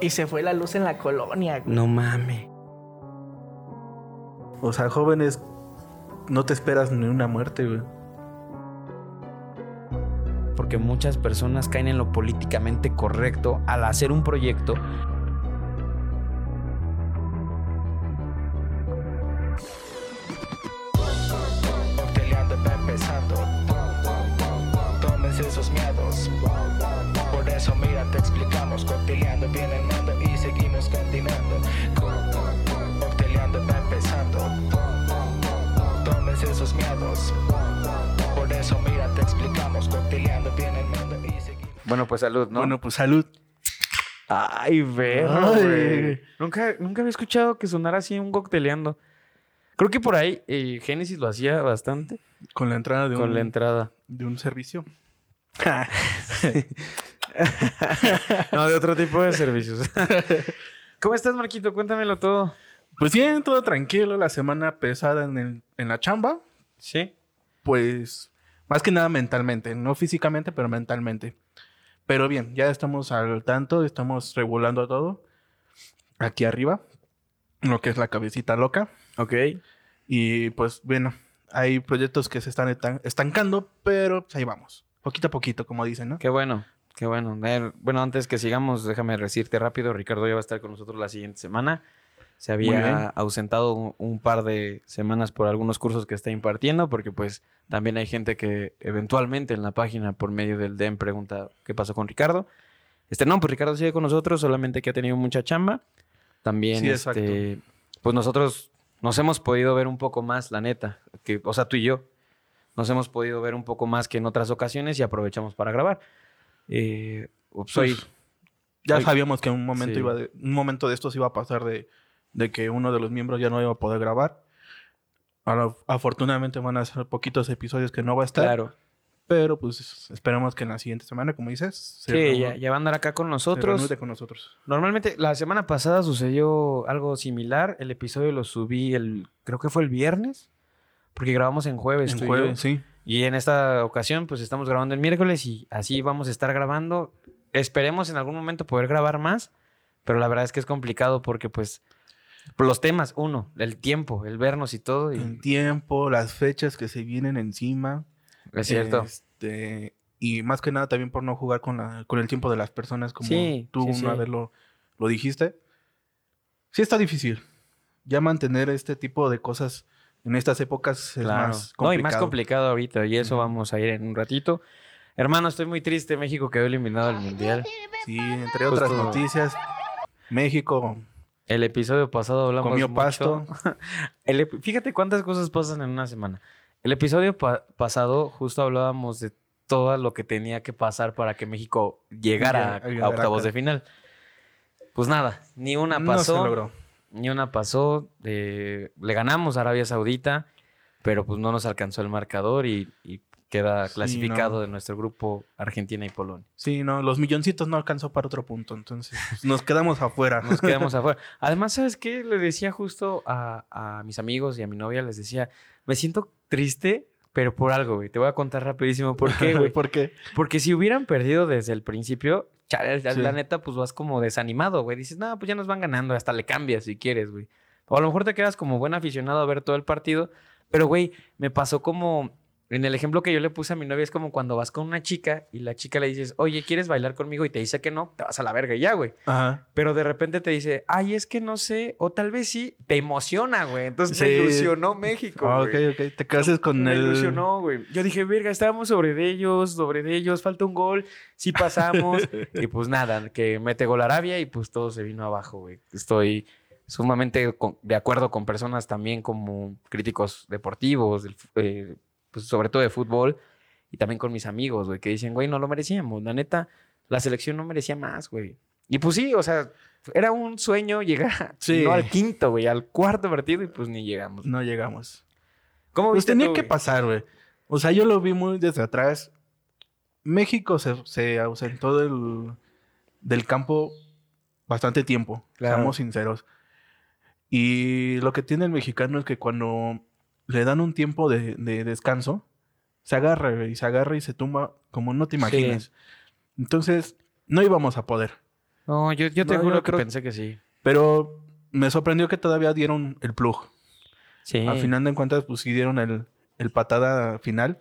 Y se fue la luz en la colonia, güey. No mames. O sea, jóvenes, no te esperas ni una muerte, güey. Porque muchas personas caen en lo políticamente correcto al hacer un proyecto. Pues salud, ¿no? Bueno, pues salud. Ay, güey. Nunca, nunca había escuchado que sonara así un cocteleando. Creo que por ahí eh, Génesis lo hacía bastante Con la entrada de, con un, la entrada. de un servicio. No, de otro tipo de servicios. ¿Cómo estás, Marquito? Cuéntamelo todo. Pues bien, todo tranquilo. La semana pesada en, el- en la chamba. ¿Sí? Pues más que nada mentalmente. No físicamente, pero mentalmente. Pero bien, ya estamos al tanto. Estamos regulando todo. Aquí arriba. Lo que es la cabecita loca. Ok. Y pues bueno, hay proyectos que se están estancando, pero pues, ahí vamos. Poquito a poquito, como dicen, ¿no? Qué bueno, qué bueno. Bueno, antes que sigamos, déjame decirte rápido, Ricardo ya va a estar con nosotros la siguiente semana. Se había ausentado un, un par de semanas por algunos cursos que está impartiendo, porque pues también hay gente que eventualmente en la página por medio del DEM pregunta qué pasó con Ricardo. Este no, pues Ricardo sigue con nosotros, solamente que ha tenido mucha chamba. También, Sí, este, pues nosotros nos hemos podido ver un poco más, la neta, que, o sea, tú y yo, nos hemos podido ver un poco más que en otras ocasiones y aprovechamos para grabar. Eh, soy, Pues, ya sabíamos que un momento sí. iba de- un momento de estos iba a pasar de, de que uno de los miembros ya no iba a poder grabar. Ahora, afortunadamente van a ser poquitos episodios que no va a estar. claro. Pero pues esperamos que en la siguiente semana, como dices, se Sí, ya, ya va a andar acá con nosotros. con nosotros. Normalmente, la semana pasada sucedió algo similar. El episodio lo subí el, creo que fue el viernes, porque grabamos en jueves. En jueves, yo. sí. Y en esta ocasión, pues estamos grabando el miércoles y así vamos a estar grabando. Esperemos en algún momento poder grabar más, pero la verdad es que es complicado porque, pues, los temas, uno, el tiempo, el vernos y todo. Y, El tiempo, las fechas que se vienen encima. es cierto. Este, y más que nada también por no jugar con, la, con el tiempo de las personas, como Sí, tú sí, una sí. vez lo, lo dijiste. Sí está difícil. Ya mantener este tipo de cosas en estas épocas es Claro. más No, y complicado. más complicado ahorita, y eso vamos a ir en un ratito. Hermano, estoy muy triste. México quedó eliminado del mundial. Sí, entre otras Justo- noticias, México El episodio pasado hablamos comió mucho- pasto. El ep- fíjate cuántas cosas pasan en una semana. El episodio pa- pasado justo hablábamos de todo lo que tenía que pasar para que México llegara a, Llega- llegara a octavos de final. Pues nada, ni una No se pasó. logró. Ni una pasó. eh, le ganamos a Arabia Saudita, pero pues no nos alcanzó el marcador y, y queda Sí, clasificado no. de nuestro grupo Argentina y Polonia. Sí, no, los milloncitos no alcanzó para otro punto, entonces pues, nos quedamos afuera. Nos quedamos afuera. Además, ¿sabes qué? Le decía justo a, a mis amigos y a mi novia, les decía, me siento triste, pero por algo, güey. Te voy a contar rapidísimo por qué, güey. ¿Por qué? Porque si hubieran perdido desde el principio, chale, Sí. la neta, pues vas como desanimado, güey. Dices, no, pues ya nos van ganando, hasta le cambias si quieres, güey. O a lo mejor te quedas como buen aficionado a ver todo el partido, pero, güey, me pasó como... En el ejemplo que yo le puse a mi novia es como cuando vas con una chica y la chica le dices, oye, ¿quieres bailar conmigo? Y te dice que no, te vas a la verga y ya, güey. Ajá. Pero de repente te dice, ay, es que no sé, o tal vez sí, te emociona, güey. Entonces me Sí. ilusionó México, Ah, güey. ok, ok. Te cases con Me el... ilusionó, güey. Yo dije, verga, estábamos sobre de ellos, sobre de ellos, falta un gol, sí pasamos. y pues nada, que mete gol Arabia y pues todo se vino abajo, güey. Estoy sumamente de acuerdo con personas también como críticos deportivos, eh, pues sobre todo de fútbol, y también con mis amigos, güey, que dicen, güey, no lo merecíamos. La neta, la selección no merecía más, güey. Y pues sí, o sea, era un sueño llegar Sí. no al quinto, güey, al cuarto partido y pues ni llegamos. No llegamos. ¿Cómo Pues viste tenía tú, que güey? pasar, güey. O sea, yo lo vi muy desde atrás. México se, se ausentó del, del campo bastante tiempo, Claro. seamos sinceros. Y lo que tiene el mexicano es que cuando le dan un tiempo de, de descanso, se agarra y se agarra y se tumba como no te imaginas. Entonces, no íbamos a poder. No, yo, yo te No, juro yo que creo- pensé que sí. Pero me sorprendió que todavía dieron el plug. Sí. Al final de cuentas, pues sí dieron el, el patada final.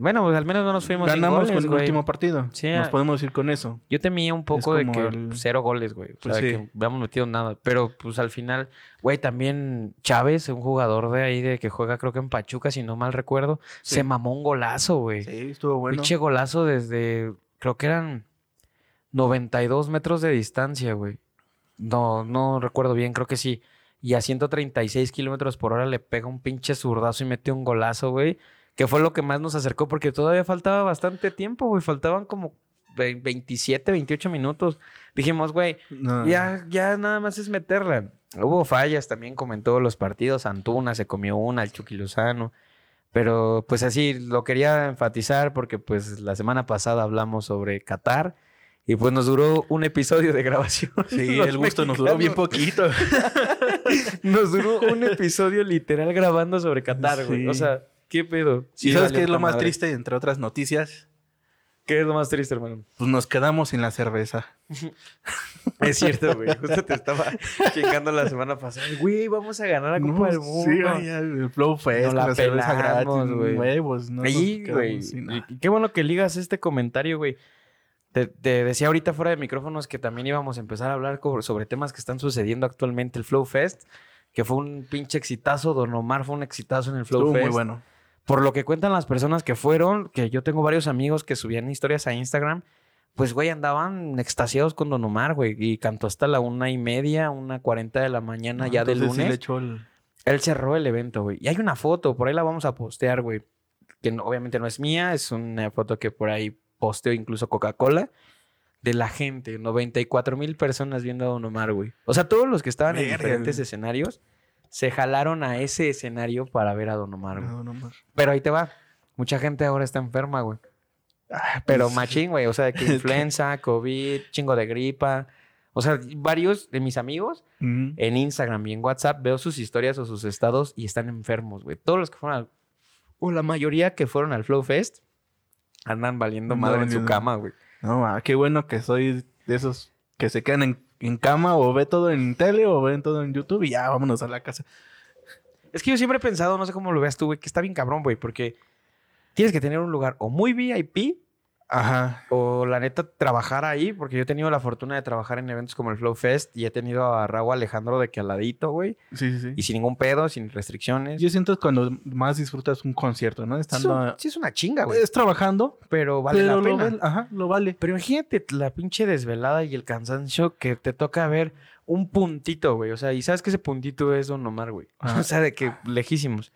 Bueno, pues al menos no nos fuimos sin Ganamos goles, con el último partido. Sí, Nos ah. podemos ir con eso. Yo temía un poco de que el- cero goles, güey. O Pues sea, sí. que habíamos metido nada. Pero pues al final, güey, también Chávez, un jugador de ahí de que juega creo que en Pachuca, si no mal recuerdo, Sí. se mamó un golazo, güey. Sí, estuvo bueno. Pinche golazo desde, creo que eran 92 metros de distancia, güey. No, no recuerdo bien, creo que sí. Y a 136 kilómetros por hora le pega un pinche zurdazo y mete un golazo, güey. Que fue lo que más nos acercó porque todavía faltaba bastante tiempo, güey. Faltaban como ve- 27, 28 minutos. Dijimos, güey, No. ya, ya nada más es meterla. Hubo fallas también, como en todos los partidos. Antuna se comió una, el Chucky Lozano. Pero pues así, lo quería enfatizar porque pues la semana pasada hablamos sobre Qatar y pues nos duró un episodio de grabación. Sí, Los el gusto nos duró bien mexicanos. poquito. Nos duró un episodio literal grabando sobre Qatar, güey. Sí. O sea, ¿qué pedo? ¿Y sabes qué es lo más madre. triste, entre otras noticias? ¿Qué es lo más triste, hermano? Pues nos quedamos sin la cerveza. Es cierto, güey. Justo te estaba chingando la semana pasada. Güey, vamos a ganar la Copa No, del Mundo. Sí, ay, el Flow Fest, la la, cerveza gratis, güey. huevos. No Ahí, güey. Qué bueno que ligas este comentario, güey. Te, te decía ahorita fuera de micrófonos que también íbamos a empezar a hablar sobre temas que están sucediendo actualmente. El Flow Fest, que fue un pinche exitazo. Don Omar fue un exitazo en el Flow Estuvo Fest. muy bueno. Por lo que cuentan las personas que fueron, que yo tengo varios amigos que subían historias a Instagram, pues, güey, andaban extasiados con Don Omar, güey. Y cantó hasta la una y media, una cuarenta de la mañana ya Ah, Entonces sí lunes. le echó el- Él cerró el evento, güey. Y hay una foto, por ahí la vamos a postear, güey. Que no- obviamente no es mía, es una foto que por ahí posteó incluso Coca-Cola. De la gente, 94 mil personas viendo a Don Omar, güey. O sea, todos los que estaban en diferentes güey. escenarios se jalaron a ese escenario para ver a Don Omar, güey. No, no más. Pero ahí te va. Mucha gente ahora está enferma, güey. Ah, Pero pues, machín, güey. O sea, de que influenza, COVID, chingo de gripa. O sea, varios de mis amigos en Instagram y en WhatsApp veo sus historias o sus estados y están enfermos, güey. Todos los que fueron al... O la mayoría que fueron al Flow Fest andan valiendo Andan madre en su cama, güey. No, ah, qué bueno que soy de esos que se quedan en, en cama o ve todo en tele o ven todo en YouTube y ya vámonos a la casa. Es que yo siempre he pensado, no sé cómo lo veas tú, güey, que está bien cabrón, güey, porque tienes que tener un lugar o muy VIP Ajá. o la neta trabajar ahí, porque yo he tenido la fortuna de trabajar en eventos como el Flow Fest y he tenido a Raúl Alejandro de que al ladito, güey, Sí, sí, sí. y sin ningún pedo, sin restricciones. Yo siento que cuando más disfrutas un concierto, ¿no? Sí es, Estando... un- sí es una chinga, güey, Es trabajando, pero vale pero la lo pena. vale. Ajá, lo vale. Pero imagínate la pinche desvelada y el cansancio que te toca ver un puntito, güey. O sea, y sabes que ese puntito es Don Omar, güey. Ajá. O sea, de que lejísimos.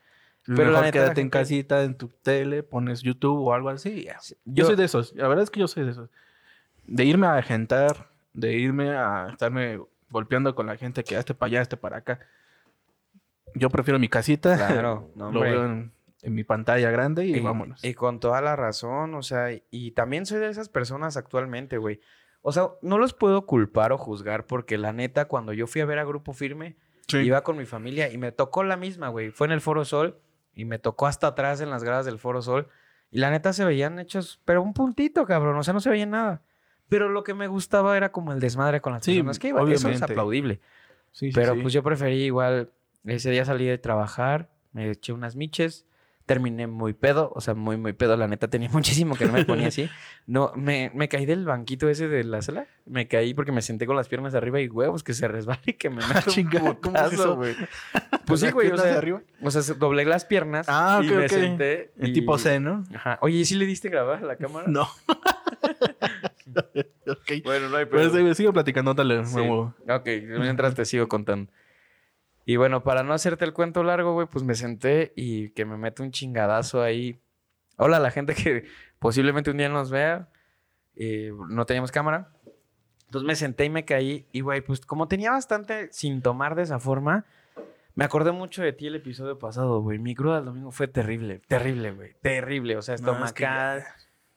Pero mejor quédate en casita, en tu tele, pones YouTube o algo así. y ya. Yo, Yo, soy de esos. La verdad es que yo soy de esos. De irme a agentar, de irme a estarme golpeando con la gente que este para allá, este para acá. Yo prefiero mi casita. Claro, no, lo veo en, en mi pantalla grande y, y, vámonos. y con toda la razón, o sea, y también soy de esas personas actualmente, güey. O sea, no los puedo culpar o juzgar porque la neta, cuando yo fui a ver a Grupo Firme, Sí. iba con mi familia y me tocó la misma, güey. Fue en el Foro Sol y me tocó hasta atrás en las gradas del Foro Sol. Y la neta se veían hechos, pero un puntito, cabrón. O sea, no se veía nada. Pero lo que me gustaba era como el desmadre con las Sí, personas que iban. Eso es obviamente. aplaudible. Sí, sí, Pero pues yo preferí igual, ese día salí de trabajar, me eché unas miches, terminé muy pedo, o sea, muy, muy pedo, la neta tenía muchísimo que no me ponía así. No, me, me caí del banquito ese de la sala, me caí porque me senté con las piernas arriba y huevos que se resbala y que me meto un ¿cómo es putazo, eso? güey. Pues sí, ¿Las güey, o sea, arriba? o sea, se- doblé las piernas Ah, y me senté. En y- tipo C, ¿no? Ajá. Oye, ¿y si le diste grabar a la cámara? No. ok. Bueno, no hay sí, sigo platicando, dale, Sí. Ok, mientras te sigo contando. Y bueno, para no hacerte el cuento largo, güey, pues me senté y que me mete un chingadazo ahí. Hola la gente que posiblemente un día nos vea. Eh, no teníamos cámara. Entonces me senté y me caí. Y, güey, pues como tenía bastante sin tomar de esa forma, me acordé mucho de ti el episodio pasado, güey. Mi cruda del domingo fue terrible, terrible, güey. Terrible. O sea, No, es que estomacada. ya-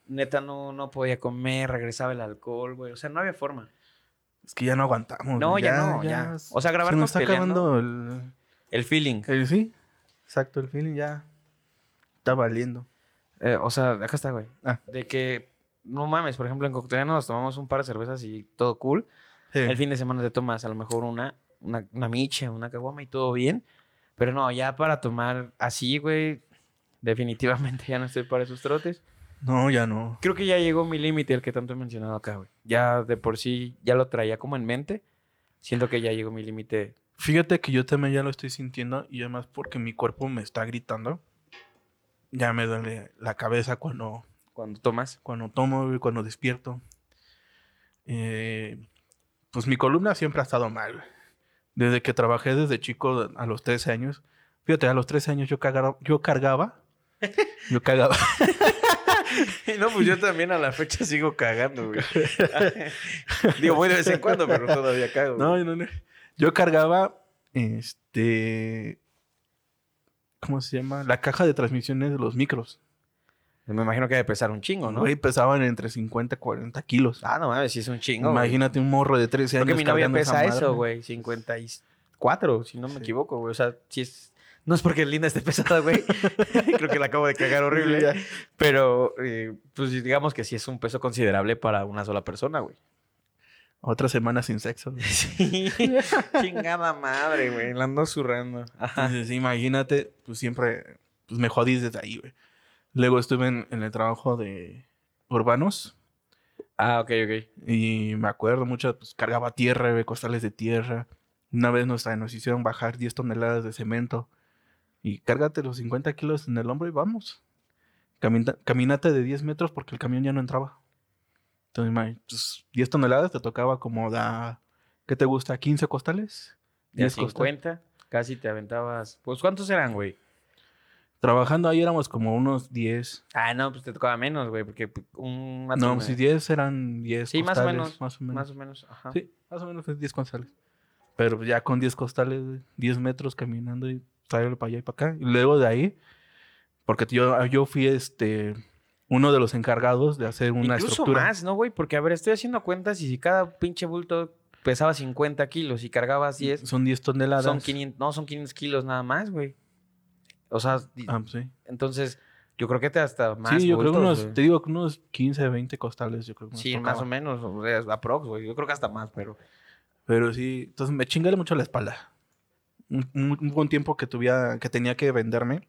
Neta, no, no podía comer, regresaba el alcohol, güey. O sea, no había forma. Es que ya no aguantamos. No, ya no, ya. O sea, grabar Se nos está peleando. acabando el, El feeling. el- Sí, exacto, el feeling ya está valiendo. Eh, o sea, acá está, güey. Ah. De que, no mames, por ejemplo, en Cocteliano nos tomamos un par de cervezas y todo cool. Sí. El fin de semana te tomas a lo mejor una, una, una miche, una caguama y todo bien. Pero no, ya para tomar así, güey, definitivamente ya no estoy para esos trotes. No, ya no. Creo que ya llegó mi límite, el que tanto he mencionado acá, güey. Ya de por sí, ya lo traía como en mente. Siento que ya llegó mi límite. Fíjate que yo también ya lo estoy sintiendo y además porque mi cuerpo me está gritando. Ya me duele la cabeza cuando, Cuando tomas. cuando tomo, güey, cuando despierto. Eh, pues mi columna siempre ha estado mal. Desde que trabajé desde chico a los 13 años. Fíjate, a los 13 años yo, yo cargaba. Yo cagaba. No, pues yo también a la fecha sigo cagando, güey. Digo, muy de vez en cuando, pero todavía cago. No, no, no. Yo cargaba, este, ¿cómo se llama? La caja de transmisiones de los micros. Me imagino que debe pesar un chingo, ¿no? Güey, pesaban entre 50 y 40 kilos. Ah, no mames, sí es un chingo. güey. Imagínate un morro de 13 Creo años. que mi novia pesa madre. eso, güey. 54, si no me Sí. equivoco, güey. O sea, sí es. No es porque Linda esté pesada, güey. Creo que la acabo de cagar horrible. Ya. Pero, eh, pues digamos que sí es un peso considerable para una sola persona, güey. Otra semana sin sexo. güey. Sí. Chingada madre, güey. La ando zurrando. Ajá. Entonces, imagínate, pues siempre, pues me jodí desde ahí, güey. Luego estuve en, en el trabajo de urbanos Ah, ok, ok. y me acuerdo mucho, pues cargaba tierra, güey, costales de tierra. Una vez nos, nos hicieron bajar 10 toneladas de cemento y cárgate los 50 kilos en el hombro y vamos. Camina, caminate de 10 metros porque el camión ya no entraba. Entonces, imag- pues, 10 toneladas te tocaba como da, ¿qué te gusta? ¿15 costales? De a 10 costales. 50, casi te aventabas. Pues, ¿cuántos eran, güey? Trabajando ahí éramos como unos 10. Ah, no, pues te tocaba menos, güey, porque un... No, si 10 eran 10 Sí, más o costales, menos. Más o menos. Más o menos, ajá. Sí, más o menos es 10 costales. Pero ya con 10 costales, güey, 10 metros caminando y traerlo para allá y para acá. Y luego de ahí, porque yo, yo fui este uno de los encargados de hacer una Incluso estructura. más, ¿no, güey? Porque, a ver, estoy haciendo cuentas y si cada pinche bulto pesaba 50 kilos y cargabas 10, Son 10 toneladas. son 500, no, son 500 kilos nada más, güey. O sea, Ah, pues sí. entonces, yo creo que te hasta más sí, yo creo unos, te digo que unos 15, 20 costales, yo creo que Sí, tocaba. más o menos, o sea, aprox, güey. Yo creo que hasta más, pero... Pero sí, entonces me chingué mucho la espalda. Un, un- tiempo que tuviera, que tenía que venderme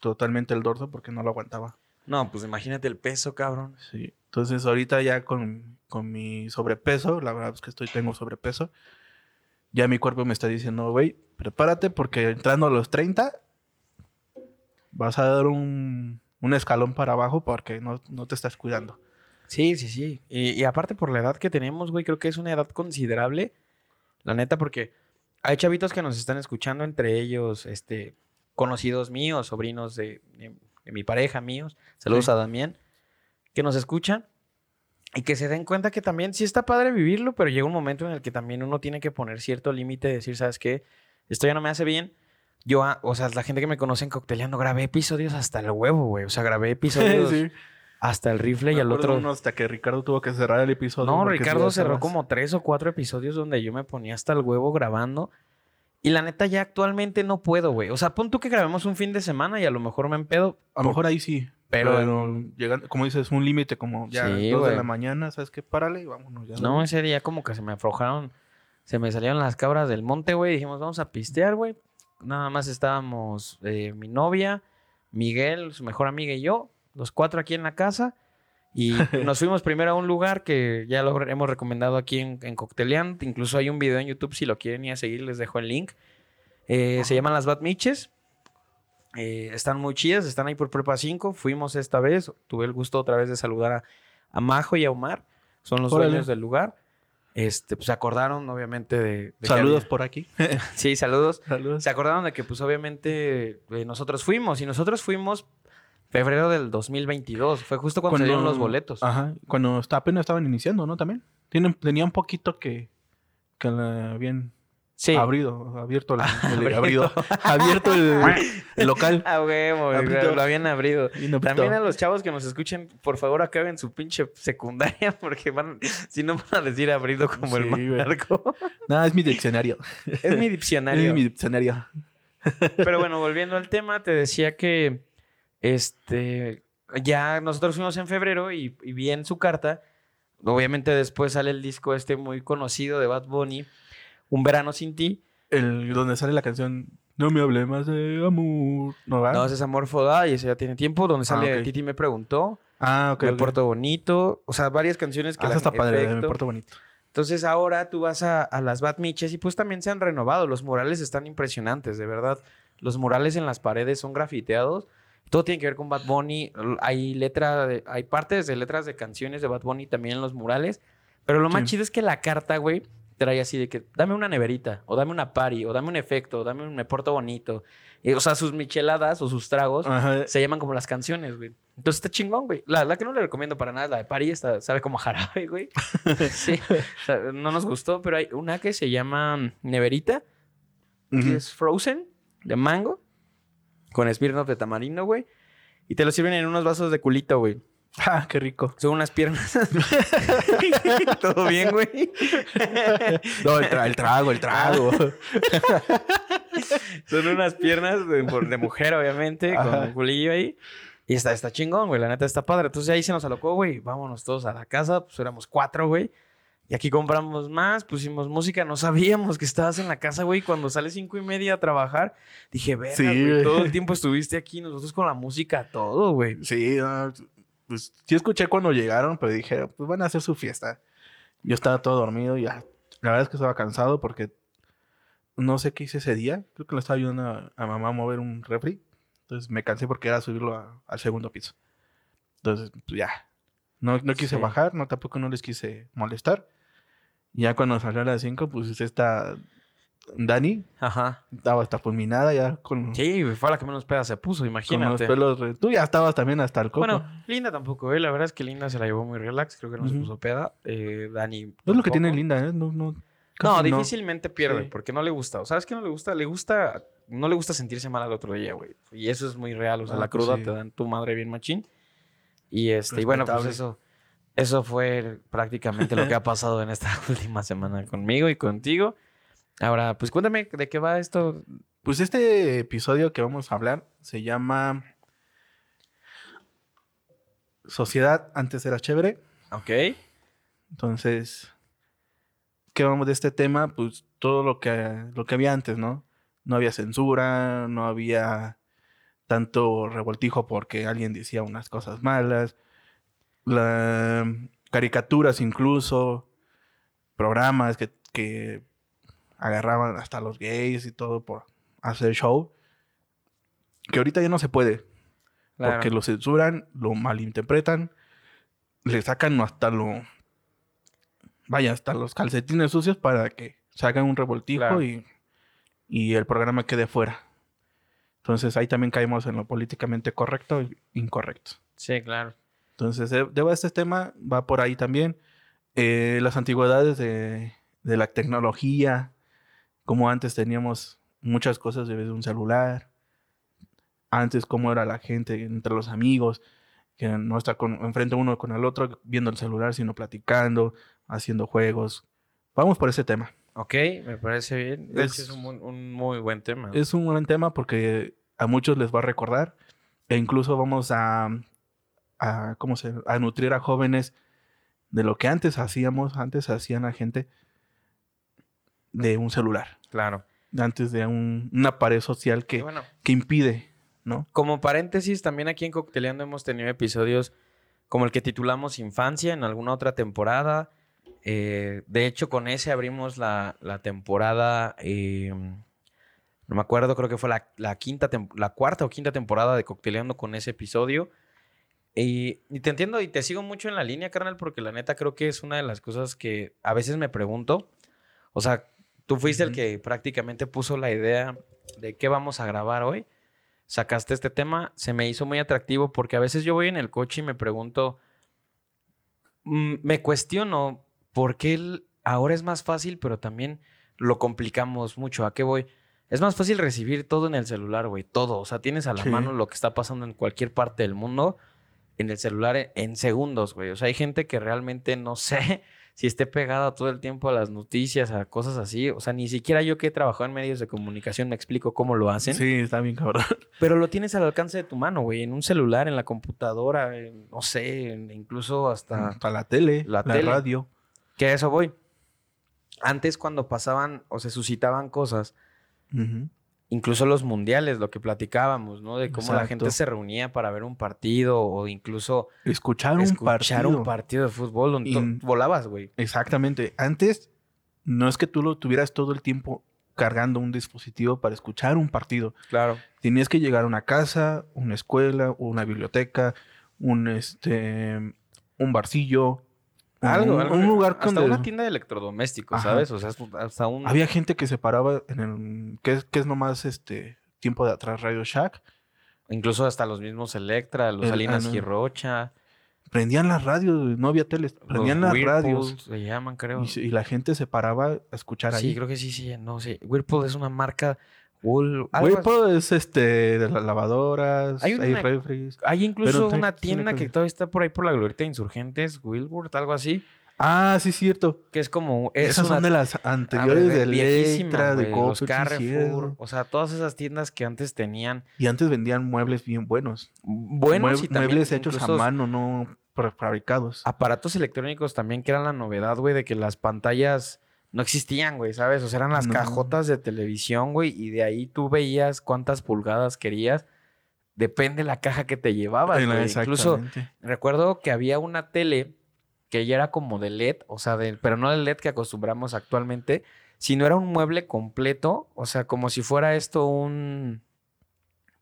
totalmente el dorso porque no lo aguantaba. No, pues imagínate el peso, cabrón. Sí. Entonces ahorita ya con, con mi sobrepeso, la verdad es que estoy, tengo sobrepeso, ya mi cuerpo me está diciendo, güey, prepárate porque entrando a los 30 vas a dar un, un escalón para abajo porque no, no te estás cuidando. Sí, sí, sí. Y, y aparte por la edad que tenemos, güey, creo que es una edad considerable. La neta, porque hay chavitos que nos están escuchando, entre ellos, este, conocidos míos, sobrinos de, de- de mi pareja míos. Saludos Sí. a Damián, que nos escuchan y que se den cuenta que también sí está padre vivirlo, pero llega un momento en el que también uno tiene que poner cierto límite, decir, ¿sabes qué? Esto ya no me hace bien. Yo, ah, o sea, la gente que me conoce en Cocteleando, grabé episodios hasta el huevo, güey. O sea, grabé episodios Sí. Hasta el rifle y al otro... uno hasta que Ricardo tuvo que cerrar el episodio. No, Ricardo cerró como tres o cuatro episodios donde yo me ponía hasta el huevo grabando. Y la neta, ya actualmente no puedo, güey. O sea, pon tú que grabemos un fin de semana y a lo mejor me empedo. A lo mejor ahí sí. Pero- Pero, llegando, como dices, un límite como ya Sí, dos de la mañana, ¿sabes qué? Párale y vámonos. Ya No, ese día como que se me aflojaron. Se me salieron las cabras del monte, güey. Dijimos, vamos a pistear, güey. Nada más estábamos eh, mi novia, Miguel, su mejor amiga y yo. Los cuatro aquí en la casa. Y nos fuimos primero a un lugar que ya lo hemos recomendado aquí en, en Cocteleant. Incluso hay un video en YouTube, si lo quieren ir a seguir, les dejo el link. Eh, se llaman las Bad Miches. Eh, están muy chidas, están ahí por Prepa 5. Fuimos esta vez. Tuve el gusto otra vez de saludar a, a Majo y a Omar. Son los Órale. dueños del lugar. Este, pues se acordaron, obviamente, de. de Saludos por aquí. Sí, saludos. Saludos. Se acordaron de que, pues, obviamente, eh, nosotros fuimos. Y nosotros fuimos febrero del 2022. Fue justo cuando, salieron los boletos. Ajá. Cuando está, apenas estaban iniciando, ¿no? También. Tienen, tenía un poquito que, que la habían sí. abrido, abierto, el, el- Abierto. abrido, abierto el, el local. Ah, huevo, lo habían abrido. También a los chavos que nos escuchen, por favor, acaben su pinche secundaria, porque van, si no van a decir abrido como el Sí, marco. Nada, es mi diccionario. es mi diccionario. Es mi diccionario. Pero bueno, volviendo al tema, te decía que este ya nosotros fuimos en febrero y, y vi en su carta obviamente después sale el disco este muy conocido de Bad Bunny, Un Verano Sin Ti. El, donde sale la canción No me hable más de amor. ¿No va? No, ese es Amor Foda y ese ya tiene tiempo. Donde sale ok. Titi me preguntó, ah, ok. Me ok. Porto Bonito. O sea, varias canciones que Ah, la está padre, me porto bonito. Entonces ahora tú vas a, a las Batmiches y pues también se han renovado. Los murales están impresionantes, de verdad. Los murales en las paredes son grafiteados. Todo tiene que ver con Bad Bunny. Hay letra, de- hay partes de letras de canciones de Bad Bunny también en los murales. Pero lo más chido es que la carta, güey, trae así de que dame una neverita, o dame una party, o dame un efecto, o dame un me porto bonito. Y, o sea, sus micheladas o sus tragos Ajá. se llaman como las canciones, güey. Entonces está chingón, güey. La, la que no le recomiendo para nada es la de París, está, sabe como jarabe, güey. sí. O sea, no nos gustó, pero hay una que se llama Neverita, que es Frozen, de mango, con Smirnoff de tamarindo, güey. Y te lo sirven en unos vasos de culito, güey. Ah, qué rico. Son unas piernas. Todo bien, güey. No, el, tra- el trago, el trago. Son unas piernas de, de mujer, obviamente, con un culillo ahí. Y está, está chingón, güey. La neta está padre. Entonces ahí se nos alocó, güey. Vámonos todos a la casa. Pues éramos cuatro, güey. Y aquí compramos más, pusimos música. No sabíamos que estabas en la casa, güey. Cuando sale cinco y media a trabajar, dije, verga, Sí, güey. güey. Todo el tiempo estuviste aquí. Nosotros con la música, todo, güey. Sí, no, pues sí escuché cuando llegaron, pero dije, pues van a hacer su fiesta. Yo estaba todo dormido y ya. La verdad es que estaba cansado porque no sé qué hice ese día. Creo que le estaba ayudando a, a mamá a mover un refri. Entonces me cansé porque era subirlo a- al segundo piso. Entonces, pues ya. No, no quise Sí. bajar, no tampoco no les quise molestar. Ya cuando salió a las 5, pues esta Dani Ajá. estaba hasta fulminada ya con, Sí, fue la que menos peda se puso, con los imagínate. pelos. re- Tú ya estabas también hasta el coco. Bueno, Linda tampoco, ¿eh? La verdad es que Linda se la llevó muy relax. Creo que no se puso peda. Eh, Dani. No es lo que tiene linda, ¿eh? No, no, No, difícilmente pierde Sí. porque no le gusta. ¿O sabes qué no le gusta? Le gusta, no le gusta sentirse mal al otro día, güey. Y eso es muy real. O sea, Ah, la pues cruda sí. te dan tu madre bien machín. Y este, y bueno, pues eso, eso fue prácticamente lo que ha pasado en esta última semana conmigo y contigo. Ahora, pues cuéntame de qué va esto. Pues este episodio que vamos a hablar se llama Sociedad antes era chévere. Ok. Entonces, ¿qué vamos de este tema? Pues todo lo que, lo que había antes, ¿no? No había censura, no había tanto revoltijo porque alguien decía unas cosas malas, la, caricaturas incluso, programas que, que agarraban hasta los gays y todo por hacer show, que ahorita ya no se puede, Claro. porque lo censuran, lo malinterpretan, le sacan hasta lo. Vaya, hasta los calcetines sucios para que se hagan un revoltijo Claro. y, y el programa quede fuera. Entonces ahí también caemos en lo políticamente correcto e incorrecto. Sí, claro. Entonces, de, de este tema va por ahí también. Eh, las antigüedades de, de la tecnología, como antes teníamos muchas cosas desde un celular. Antes, cómo era la gente entre los amigos, que no está con, enfrente uno con el otro viendo el celular, sino platicando, haciendo juegos. Vamos por ese tema. Ok, me parece bien. Es- es un, un muy buen tema. Es un buen tema porque a muchos les va a recordar e incluso vamos a, a, ¿cómo se, a nutrir a jóvenes de lo que antes hacíamos, antes hacían la gente de un celular, Claro. antes de un- una pared social que, bueno, que impide, ¿no? Como paréntesis, también aquí en Cocteleando hemos tenido episodios como el que titulamos Infancia en alguna otra temporada. Eh, de hecho, con ese abrimos la, la temporada, eh, no me acuerdo, creo que fue la, la quinta, la cuarta o quinta temporada de Cocteleando con ese episodio. Y, y te entiendo y te sigo mucho en la línea, carnal, porque la neta creo que es una de las cosas que a veces me pregunto. O sea, tú fuiste el que prácticamente puso la idea de qué vamos a grabar hoy sacaste este tema, se me hizo muy atractivo porque a veces yo voy en el coche y me pregunto, mm, me cuestiono por qué el- ahora es más fácil, pero también lo complicamos mucho. ¿A qué voy? Es más fácil recibir todo en el celular, güey, todo. O sea, tienes a la Sí. mano lo que está pasando en cualquier parte del mundo en el celular en, en segundos, güey. O sea, hay gente que realmente no sé si esté pegado todo el tiempo a las noticias, a cosas así. O sea, ni siquiera yo que he trabajado en medios de comunicación me explico cómo lo hacen. Sí, está bien cabrón. Pero lo tienes al alcance de tu mano, güey. En un celular, en la computadora, en- no sé, en- incluso hasta... Hasta la tele, La la, tele. radio. Que a eso voy. Antes cuando pasaban o se suscitaban cosas, Ujú. Incluso los mundiales, lo que platicábamos, ¿no? De cómo la gente se reunía para ver un partido o incluso Escuchar un escuchar partido. un partido de fútbol donde Y- volabas, güey. Exactamente. Antes no es que tú lo tuvieras todo el tiempo cargando un dispositivo para escuchar un partido. Claro. Tenías que llegar a una casa, una escuela, una biblioteca, un este un barcillo, Algo, un, algo. un lugar hasta donde una tienda de electrodomésticos, Ajá. ¿sabes? O sea, hasta un... había gente que se paraba en el que es, que es nomás este tiempo de atrás Radio Shack, Incluso hasta los mismos Electra, los El- Salinas ah, no. Girocha, prendían las radios, no había teles, prendían los las Whirlpool, radios se llaman, creo. y, la gente se paraba a escuchar Sí, ahí. creo que sí, sí, no sé. Whirlpool es una marca... Wool, algo es este de las lavadoras, Hay hay, una-. Hay incluso Pero tiene- una tienda que que- todavía está por ahí por la glorieta de Insurgentes, Wilbur, algo así, Ah, sí, cierto. que es como... Es Esas una son de las anteriores bebé, de Electra, de los Coppel, sí, Carrefour, o sea, todas esas tiendas que antes tenían Y antes vendían muebles bien buenos. buenos y también muebles hechos a incluso mano, no fabricados. aparatos electrónicos también que eran la novedad, güey, de que las pantallas no existían, güey, ¿sabes? O sea, eran las No. cajotas de televisión, güey, y de ahí tú veías cuántas pulgadas querías. Depende la caja que te llevabas, Ay, no, güey. Incluso recuerdo que había una tele que ya era como de LED, o sea, de, pero no el LED que acostumbramos actualmente, sino era un mueble completo, o sea, como si fuera esto un,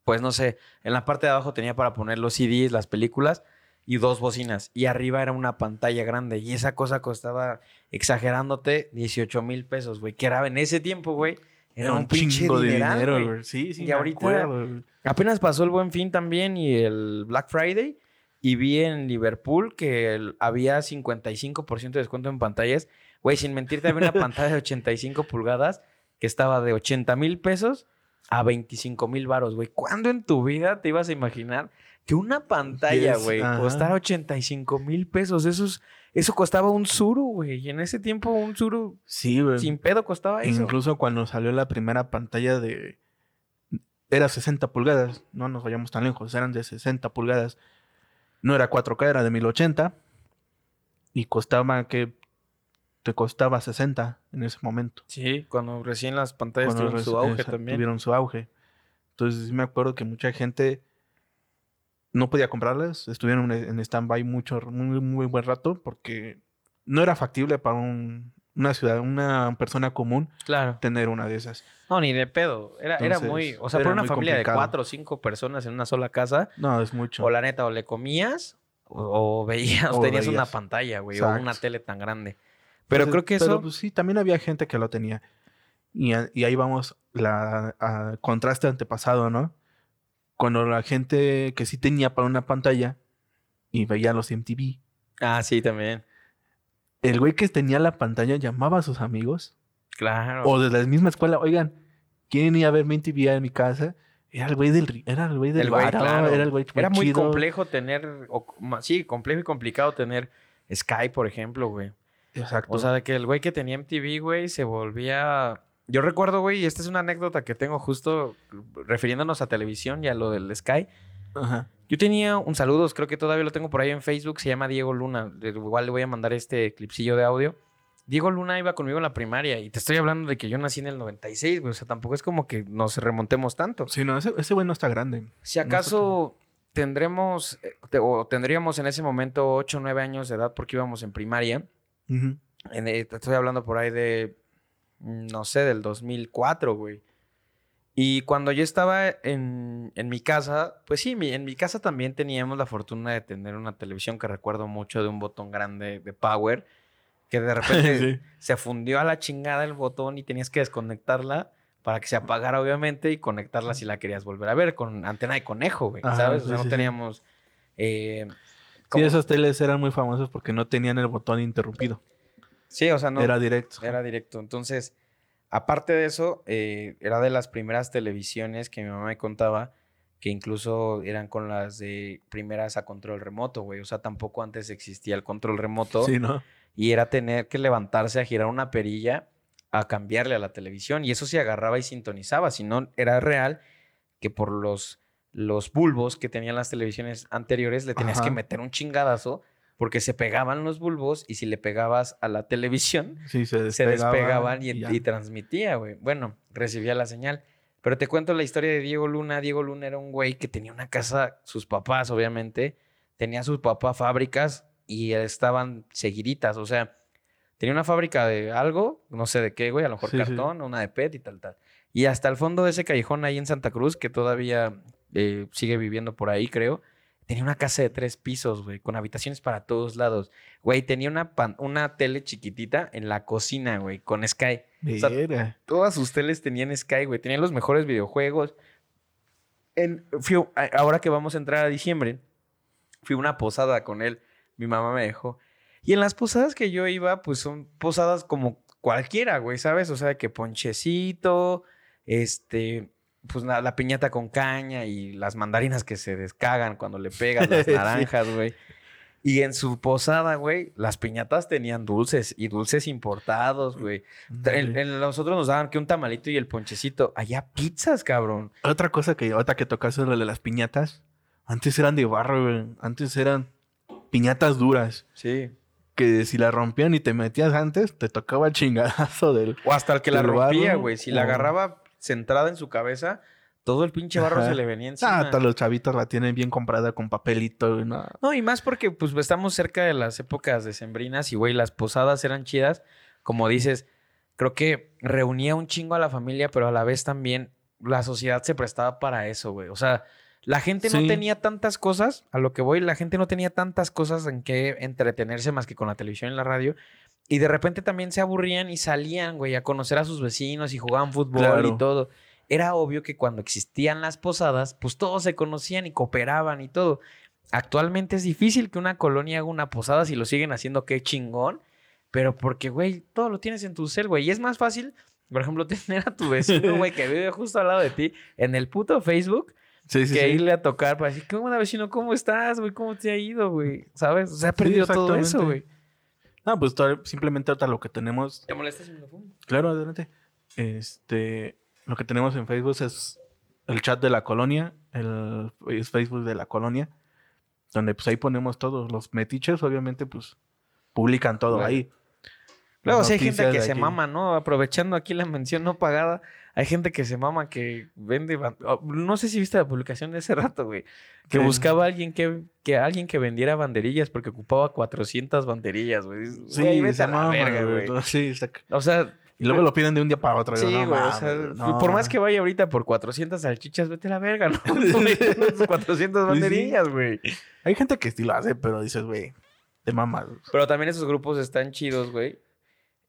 pues no sé, en la parte de abajo tenía para poner los CDs, las películas y dos bocinas, y arriba era una pantalla grande, y esa cosa costaba, exagerándote, 18 mil pesos, güey, que era en ese tiempo, güey, era, un, pinche chingo de dineral, dinero, güey. Sí, sí, Y me ahorita- acuerdo. Apenas pasó el Buen Fin también y el Black Friday. Y vi en Liverpool que el- había 55% de descuento en pantallas. Güey, sin mentirte, había una pantalla de 85 pulgadas que estaba de 80 mil pesos a 25 mil varos, güey. ¿Cuándo en tu vida te ibas a imaginar que una pantalla, Yes, güey, ajá. costara 85 mil pesos? Eso, es- eso costaba un suru, güey. Y en ese tiempo un suru Sí, sin pedo costaba eso. Incluso cuando salió la primera pantalla de... Era 60 pulgadas. No nos vayamos tan lejos. Eran de 60 pulgadas. No era 4K, era de 1080. Y costaba que... Te costaba 60 en ese momento. Sí, cuando recién las pantallas Cuando tuvieron su auge también. Tuvieron su auge. Entonces sí me acuerdo que mucha gente no podía comprarlas. Estuvieron en stand-by mucho, muy, muy buen rato porque no era factible para un- una ciudad, una persona común Claro. tener una de esas. No, ni de pedo. Era, era muy. O sea, para una familia de cuatro o cinco personas en una sola casa, No, es mucho. o la neta, o le comías, o, o veías, o tenías una pantalla, güey, o una tele tan grande. Pero Entonces, creo que pero, eso. pues, sí, también había gente que lo tenía. Y, y ahí vamos, la a contraste antepasado, ¿no? Cuando la gente que sí tenía para una pantalla y veía los MTV, Ah, sí, también. el güey que tenía la pantalla llamaba a sus amigos Claro. o de la misma escuela, oigan, ¿quieren ir a ver MTV en mi casa? Era el güey del, era el güey del El güey, varo, claro. era el güey Era muy chido. complejo tener. o- sí, complejo y complicado tener Sky, por ejemplo, güey. Exacto. O sea, de que el güey que tenía MTV, güey, se volvía. Yo recuerdo, güey, y esta es una anécdota que tengo justo refiriéndonos a televisión y a lo del Sky. Ajá. Yo tenía un saludos, creo que todavía lo tengo por ahí en Facebook, se llama Diego Luna. Igual le voy a mandar este clipsillo de audio. Diego Luna iba conmigo en la primaria y te estoy hablando de que yo nací en el 96, güey. O sea, tampoco es como que nos remontemos tanto. Sí, no, ese, ese güey no está grande. Si acaso tendremos eh, o tendríamos en ese momento 8 o 9 años de edad porque íbamos en primaria. En, eh, estoy hablando por ahí de, no sé, del 2004, güey. Y cuando yo estaba en, en mi casa, pues sí, mi- en mi casa también teníamos la fortuna de tener una televisión que recuerdo mucho de un botón grande de power, que de repente Sí. se fundió a la chingada el botón y tenías que desconectarla para que se apagara, obviamente, y conectarla si la querías volver a ver con antena de conejo, güey, Ajá, ¿sabes? O sea, no sí, teníamos... eh, Sí, esos teles eran muy famosos porque no tenían el botón interrumpido. Sí, o sea, no... Era directo. Era directo. Entonces, aparte de eso, eh, era de las primeras televisiones que mi mamá me contaba que incluso eran con las de primeras a control remoto, güey. O sea, tampoco antes existía el control remoto. Sí, ¿no? y era tener que levantarse a girar una perilla a cambiarle a la televisión y eso se agarraba y sintonizaba, si no era real que por los, los bulbos que tenían las televisiones anteriores le tenías Ajá. que meter un chingadazo porque se pegaban los bulbos y si le pegabas a la televisión Sí, se se despegaban. y, y transmitía, güey. Bueno, recibía la señal. Pero te cuento la historia de Diego Luna. Diego Luna era un güey que tenía una casa, sus papás, obviamente, tenía sus papás fábricas y estaban seguiditas. O sea, tenía una fábrica de algo, no sé de qué, güey, a lo mejor Sí, sí. cartón, una de PET y tal, tal. Y hasta el fondo de ese callejón ahí en Santa Cruz, que todavía eh, sigue viviendo por ahí, creo, tenía una casa de tres pisos, güey, con habitaciones para todos lados. Güey, tenía una, pan- una tele chiquitita en la cocina, güey, con Sky. O sea. Todas sus teles tenían Sky, güey. Tenían los mejores videojuegos. En, fui ahora que vamos a entrar a diciembre, fui a una posada con él. Mi mamá me dejó. Y en las posadas que yo iba, pues son posadas como cualquiera, güey, ¿sabes? O sea, que ponchecito, este, pues la, la piñata con caña y las mandarinas que se descagan cuando le pegas, las Sí. naranjas, güey. Y en su posada, güey, las piñatas tenían dulces y dulces importados, güey. En, en nosotros nos daban que un tamalito y el ponchecito. Allá pizzas, cabrón. Otra cosa que ahorita que tocaste lo de las piñatas, antes eran de barro, güey. Antes eran piñatas duras. Sí. Que si la rompían y te metías antes, te tocaba el chingadazo del. O hasta el que la rompía, güey. Si la agarraba centrada en su cabeza, todo el pinche barro Ajá. se le venía Ah, encima. hasta los chavitos la tienen bien comprada con papelito, güey, no. No, y más porque pues estamos cerca de las épocas decembrinas y, güey, las posadas eran chidas. Como dices, creo que reunía un chingo a la familia, pero a la vez también la sociedad se prestaba para eso, güey. O sea, la gente no tenía tantas cosas, a lo que voy, la gente no tenía tantas cosas en que entretenerse más que con la televisión y la radio. Y de repente también se aburrían y salían, güey, a conocer a sus vecinos y jugaban fútbol y todo. Era obvio que cuando existían las posadas, pues todos se conocían y cooperaban y todo. Actualmente es difícil que una colonia haga una posada si lo siguen haciendo, qué chingón. Pero porque, güey, todo lo tienes en tu cel, güey. Y es más fácil, por ejemplo, tener a tu vecino, güey, que vive justo al lado de ti, en el puto Facebook, Sí, sí, que sí. irle a tocar para decir, ¿qué onda, vecino? ¿Cómo estás, güey? ¿Cómo te ha ido, güey? ¿Sabes? O sea, ha perdido todo eso, güey. No, pues simplemente ahorita lo que tenemos. ¿Te molesta si me lo? Claro, adelante. Este. Lo que tenemos en Facebook es el chat de la colonia. El es Facebook de la colonia. Donde pues ahí ponemos todos. Los metiches, obviamente, pues publican todo ahí. Luego, sí hay gente que se aquí. mama, ¿no? Aprovechando aquí la mención no pagada, hay gente que se mama que vende. oh, No sé si viste la publicación de ese rato, güey. Que Sí. buscaba a alguien que, que alguien que vendiera banderillas porque ocupaba 400 banderillas, güey. Sí, Güey, vete se a la mama, verga, güey. güey. Sí, está- O sea, Y luego lo piden de un día para otro. sí, güey. no o sea, no. por más que vaya ahorita por 400 salchichas, vete a la verga, ¿no? Tus 400 Sí, sí. banderillas, güey. Hay gente que sí lo hace, pero dices, güey, te mamas. Pero también esos grupos están chidos, güey.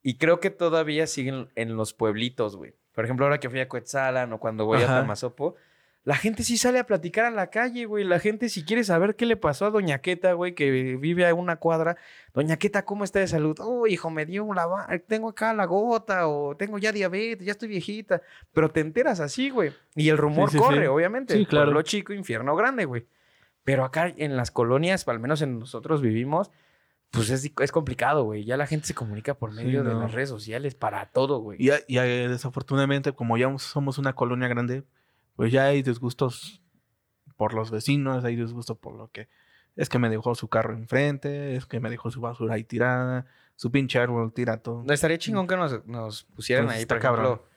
Y creo que todavía siguen en los pueblitos, güey. Por ejemplo, ahora que fui a Coetzalan o cuando voy Ajá. a Tamazopo, la gente sí sale a platicar a la calle, güey. La gente si quiere saber qué le pasó a Doña Queta, güey, que vive a una cuadra. Doña Queta, ¿cómo está de salud? Oh, hijo, me dio la... va- Tengo acá la gota o tengo ya diabetes, ya estoy viejita. Pero te enteras así, güey. Y el rumor Sí, sí, corre, sí. obviamente. Sí, claro. Pueblo chico, infierno grande, güey. Pero acá en las colonias, al menos en nosotros vivimos, pues es, es complicado, güey. Ya la gente se comunica por Sí, medio de las redes sociales para todo, güey. Y, y, eh, desafortunadamente, como ya somos una colonia grande, pues ya hay disgustos por los vecinos, hay disgusto por lo que es que me dejó su carro enfrente, es que me dejó su basura ahí tirada, su pinche árbol tira todo. No, estaría chingón que nos, nos pusieran Pues ahí, está por cabrón. ejemplo,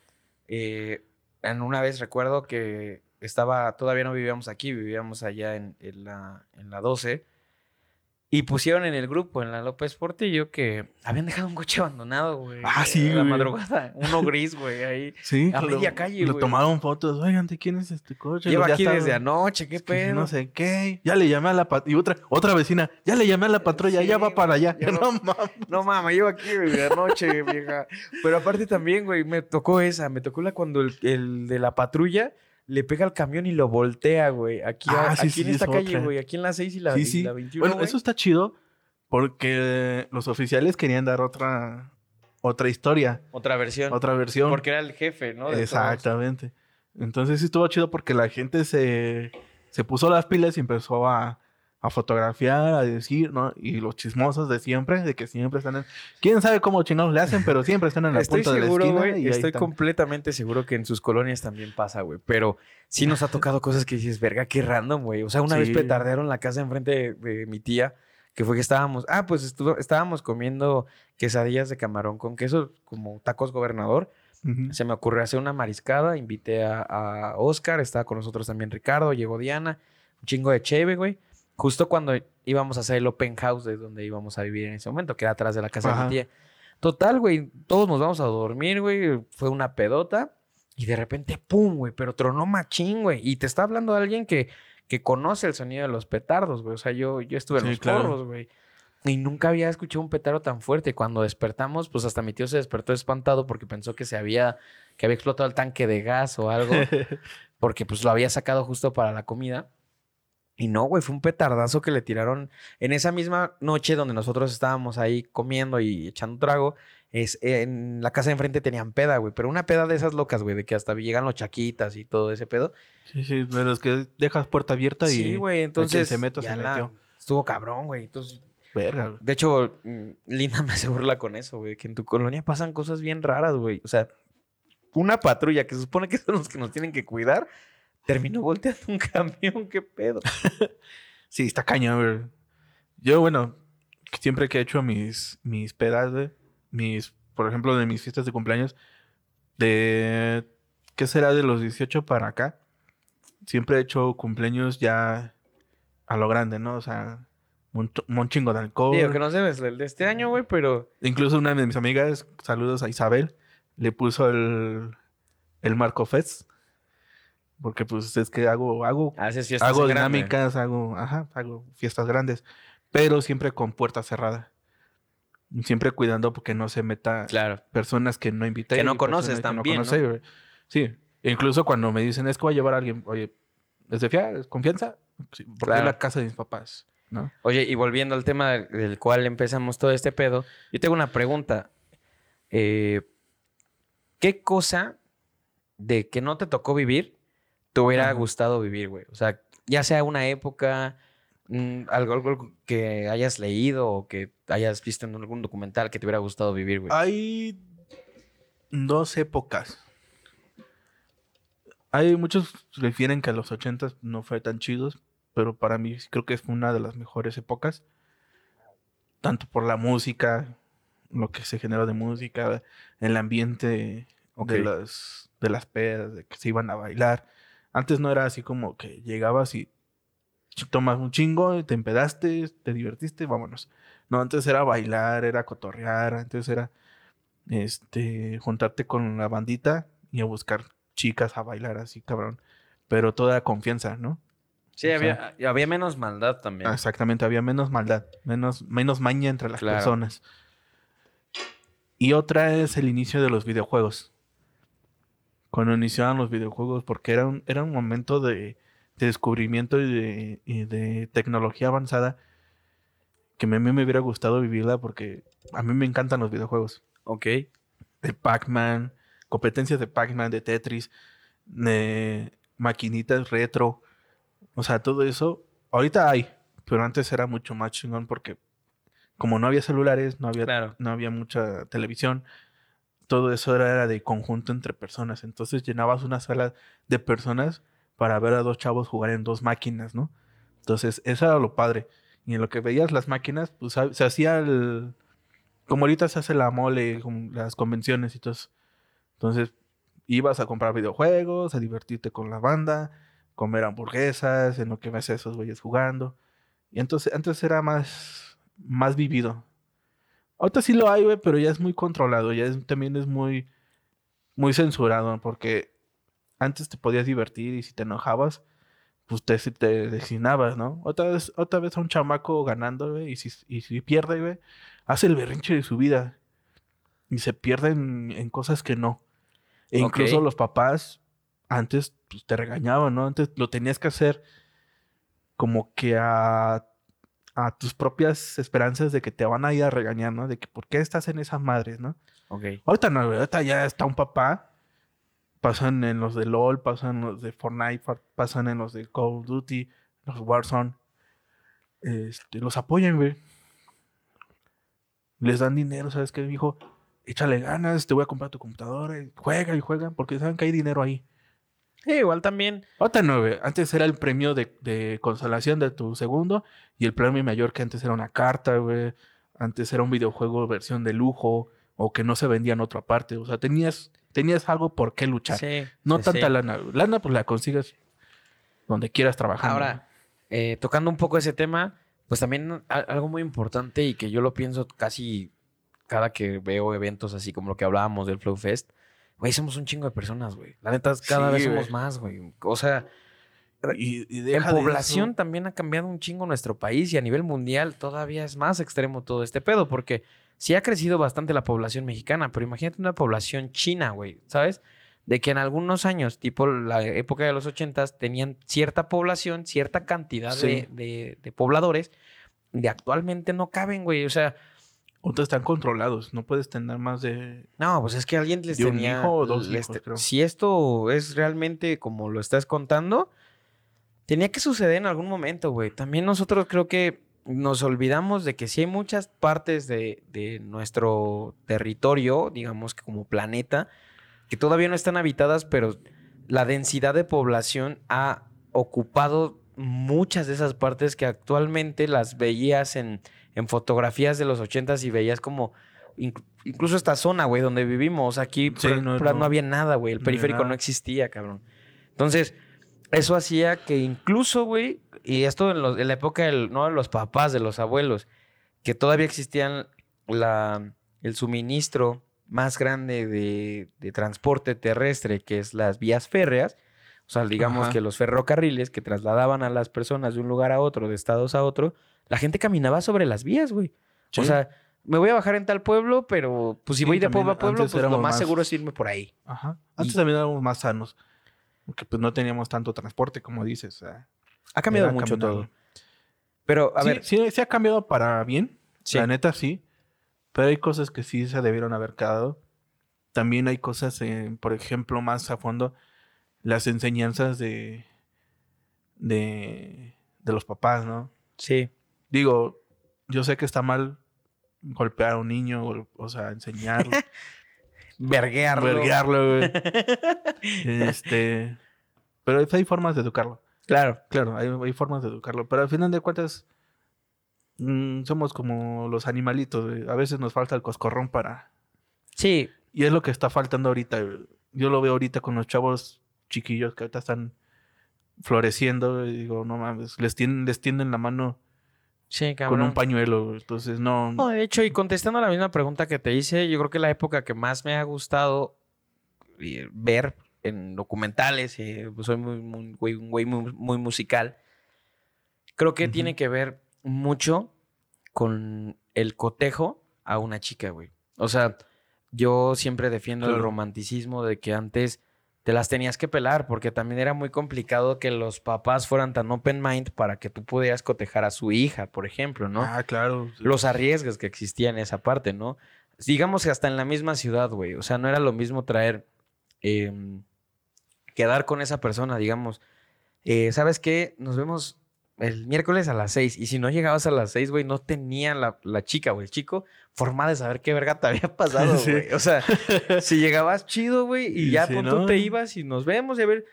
eh, en una vez recuerdo que estaba, todavía no vivíamos aquí, vivíamos allá en, en la, en la 12, y pusieron en el grupo, en la López Portillo, que habían dejado un coche abandonado, güey. Ah, sí, a La güey. madrugada, uno gris, güey, ahí. Sí, a lo- media calle, Lo güey. tomaron fotos, oigan, ¿de quién es este coche? Lleva aquí desde anoche, qué pedo. No sé qué. Ya le llamé a la pat- y otra otra vecina, ya le llamé a la patrulla, Sí, ya va güey, para allá. No mames. No mames, llevo aquí güey, de anoche, vieja. Pero aparte también, güey, me tocó esa. Me tocó la cuando el, el de la patrulla le pega al camión y lo voltea, güey. Aquí, a- Ah, sí, aquí sí, en esta es calle, otra. güey. Aquí en la 6 y la, Sí, y sí. la 21, Bueno, güey. eso está chido porque los oficiales querían dar otra otra historia, Otra versión. otra versión. Porque era el jefe, ¿no? De todos. a fotografiar, a decir, ¿no? Y los chismosos de siempre, de que siempre están en... ¿Quién sabe cómo chingados le hacen? Pero siempre están en la Estoy punta de la seguro, esquina. güey. y Estoy están. completamente seguro que en sus colonias también pasa, güey. Pero sí nos ha tocado cosas que dices, verga, qué random, güey. O sea, una vez Sí. petardearon la casa enfrente de, de mi tía, que fue que estábamos, ah, pues estuvo- estábamos comiendo quesadillas de camarón con queso, como tacos gobernador. Se me ocurrió hacer una mariscada, invité a, a Oscar, estaba con nosotros también Ricardo, llegó Diana, un chingo de cheve, güey. Justo cuando íbamos a hacer el open house de donde íbamos a vivir en ese momento, que era atrás de la casa de mi tía. Total, güey, todos nos vamos a dormir, güey. Fue una pedota y de repente, ¡pum, güey! Pero tronó machín, güey. Y te está hablando de alguien que, que conoce el sonido de los petardos, güey. O sea, yo, yo estuve en Sí, los claro. porros, güey. Y nunca había escuchado un petardo tan fuerte. Cuando despertamos, pues hasta mi tío se despertó espantado porque pensó que se había, que había explotado el tanque de gas o algo. porque pues lo había sacado justo para la comida. Y no, güey, fue un petardazo que le tiraron en esa misma noche donde nosotros estábamos ahí comiendo y echando trago. Es, en la casa de enfrente tenían peda, güey, pero una peda de esas locas, güey, de que hasta llegan los chaquitas y todo ese pedo. Sí, sí, de los que dejas puerta abierta y... Sí, güey, entonces se meta, se la- metió. estuvo cabrón, güey. Entonces, Verga, güey. de hecho, mm, Linda me hace burla con eso, güey, que en tu colonia pasan cosas bien raras, güey. O sea, una patrulla que se supone que son los que nos tienen que cuidar, terminó volteando un camión, qué pedo. Sí, está cañón, güey. Yo, bueno, siempre que he hecho mis, mis pedas, güey, mis, por ejemplo, de mis fiestas de cumpleaños, de, ¿qué será de los 18 para acá? Siempre he hecho cumpleaños ya a lo grande, ¿no? O sea, un chingo de alcohol. Digo que no sé, es el de este año, güey, pero... Incluso una de mis amigas, saludos a Isabel, le puso el, el Marco Fest. Porque pues es que hago, hago Haces fiestas hago grande. dinámicas, hago, ajá, hago fiestas grandes, pero siempre con puerta cerrada. Siempre cuidando porque no se meta Claro. personas que no invité. Que no conoces también. Sí, e incluso cuando me dicen es que voy a llevar a alguien, oye, ¿es de fiar? ¿Es confianza? Sí, porque Claro. es la casa de mis papás, ¿no? Oye, y volviendo al tema del- del cual empezamos todo este pedo, yo tengo una pregunta. Eh, ¿Qué cosa de que no te tocó vivir te hubiera gustado vivir, güey? O sea, ya sea una época, mm, algo, algo que hayas leído o que hayas visto en algún documental que te hubiera gustado vivir, güey. Hay dos épocas. Hay muchos refieren que a los 80 no fue tan chidos, pero para mí creo que fue una de las mejores épocas. Tanto por la música, lo que se generó de música, el ambiente Ok. de las de las pedas, de que se iban a bailar. Antes no era así como que llegabas y tomas un chingo, te empedaste, te divertiste, vámonos. No, antes era bailar, era cotorrear, antes era este juntarte con la bandita y a buscar chicas a bailar así, cabrón. Pero toda confianza, ¿no? sí, o había, había menos maldad también. Exactamente, había menos maldad, menos, menos maña entre las Claro. personas. Y otra es el inicio de los videojuegos. Cuando iniciaban los videojuegos, porque era un, era un momento de, de descubrimiento y de, y de tecnología avanzada que a mí me hubiera gustado vivirla porque a mí me encantan los videojuegos. Ok. De Pac-Man, competencias de Pac-Man, de Tetris, de maquinitas retro. O sea, todo eso. Ahorita hay, pero antes era mucho más chingón porque como no había celulares, no había, Claro. no había mucha televisión, todo eso era, de conjunto entre personas. Entonces llenabas una sala de personas para ver a dos chavos jugar en dos máquinas, ¿no? Entonces, eso era lo padre. Y en lo que veías las máquinas, pues se hacía el... Como ahorita se hace la mole, las convenciones y todo. Entonces, ibas a comprar videojuegos, a divertirte con la banda, comer hamburguesas, en lo que ves a esos güeyes jugando. Y entonces, antes era más, más vivido. Ahorita sí lo hay, güey, pero ya es muy controlado, ya es- también es muy, muy censurado, porque antes te podías divertir y si te enojabas, pues te, te designabas, ¿no? Otra vez, otra vez a un chamaco ganando, güey, y si, y si pierde, güey, hace el berrinche de su vida. Y se pierde en, cosas que no. E incluso los papás antes pues, te regañaban, ¿no? Antes lo tenías que hacer como que a, a tus propias esperanzas de que te van a ir a regañar, ¿no? De que por qué estás en esas madres, ¿no? Ok. Ahorita no, ahorita ya está un papá. Pasan en los de LOL, pasan en los de Fortnite, pasan en los de Call of Duty, los Warzone. este, los apoyan, güey. Les dan dinero, ¿sabes qué? Dijo, échale ganas, te voy a comprar tu computadora, y juega y juega, porque saben que hay dinero ahí. Sí, igual también. Otra güey. Antes era el premio de, de consolación de tu segundo y el premio mayor que antes era una carta, güey. Antes era un videojuego versión de lujo o que no se vendía en otra parte. O sea, tenías, tenías algo por qué luchar. Sí. no sí, tanta sí. lana. Lana, pues la consigues donde quieras trabajar. Ahora, eh, tocando un poco ese tema, pues también algo muy importante y que yo lo pienso casi cada que veo eventos así como lo que hablábamos del Flow Fest. Güey, somos un chingo de personas, güey. La neta, cada Sí, vez somos güey. más, güey. O sea, Y, y en de población eso. también ha cambiado un chingo nuestro país y a nivel mundial todavía es más extremo todo este pedo porque sí ha crecido bastante la población mexicana, pero imagínate una población china, güey, ¿sabes? De que en algunos años, tipo la época de los ochentas, tenían cierta población, cierta cantidad Sí. de, de- de pobladores, y actualmente no caben, güey. O sea, Otros están controlados. No puedes tener más de. no, pues es que alguien les De un tenía... hijo o dos hijos, te- creo. Si esto es realmente como lo estás contando, tenía que suceder en algún momento, güey. También nosotros creo que nos olvidamos de que sí hay muchas partes de, de nuestro territorio, digamos que como planeta, que todavía no están habitadas, pero la densidad de población ha ocupado muchas de esas partes que actualmente las veías en, en fotografías de los ochentas y veías como inc- incluso esta zona, güey, donde vivimos. Aquí Sí, no- pra- no, no- había nada, güey. El periférico no existía, cabrón. Entonces, eso hacía que incluso, güey, y esto en, los- en la época del- no de los papás, de los abuelos, que todavía existían la, el suministro más grande de, de transporte terrestre, que es las vías férreas, o sea, digamos Ajá. que los ferrocarriles que trasladaban a las personas de un lugar a otro, de estados a otro, la gente caminaba sobre las vías, güey. O sea, me voy a bajar en tal pueblo, pero pues si Sí, voy de pueblo a pueblo, pues lo más más- seguro es irme por ahí. Ajá. Antes Y- también éramos más sanos. Porque pues no teníamos tanto transporte, como dices. o sea, Ha cambiado mucho todo. Pero, a sí, ver, sí, sí ha cambiado para bien. La neta sí. Pero hay cosas que sí se debieron haber quedado. También hay cosas, eh, por ejemplo, más a fondo, las enseñanzas de, de, de los papás, ¿no? sí. Digo, yo sé que está mal golpear a un niño, o, sea, enseñarlo, Verguearlo. verguearlo, güey. este, pero hay formas de educarlo. Claro. Claro, hay, hay formas de educarlo, pero al final de cuentas mm, somos como los animalitos, güey. a veces nos falta el coscorrón para... Sí, Y es lo que está faltando ahorita. güey. Yo lo veo ahorita con los chavos chiquillos que ahorita están floreciendo. Y digo, no mames, les tienden, les tienden la mano sí, con un pañuelo. Entonces, no... No, de hecho, y contestando la misma pregunta que te hice, yo creo que la época que más me ha gustado eh, ver en documentales, eh, pues soy muy, muy, güey, un güey muy, muy musical, creo que Ujú. tiene que ver mucho con el cotejo a una chica, güey. O sea, yo siempre defiendo el romanticismo de que antes te las tenías que pelar, porque también era muy complicado que los papás fueran tan open mind para que tú pudieras cotejar a su hija, por ejemplo, ¿no? Ah, claro. los arriesgues que existían en esa parte, ¿no? Digamos que hasta en la misma ciudad, güey. O sea, no era lo mismo traer, em, quedar con esa persona, digamos. eh, ¿Sabes qué? Nos vemos el miércoles a las seis. Y si no llegabas a las seis, güey, no tenía la, la chica o el chico forma de saber qué verga te había pasado, Sí. güey. O sea, si llegabas chido, güey, y Y ya si no- tú te ibas y nos vemos y a ver...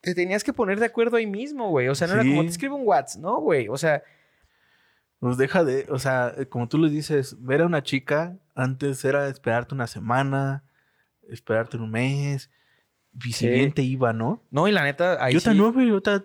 Te tenías que poner de acuerdo ahí mismo, güey. O sea, no era como te escribo un WhatsApp, ¿no, güey? O sea, Nos deja de, o sea, eh, como tú le dices, ver a una chica antes era esperarte una semana, esperarte un mes, y si Sí. bien te iba, ¿no? no, y la neta, ahí y ahorita sí- no, güey, ahorita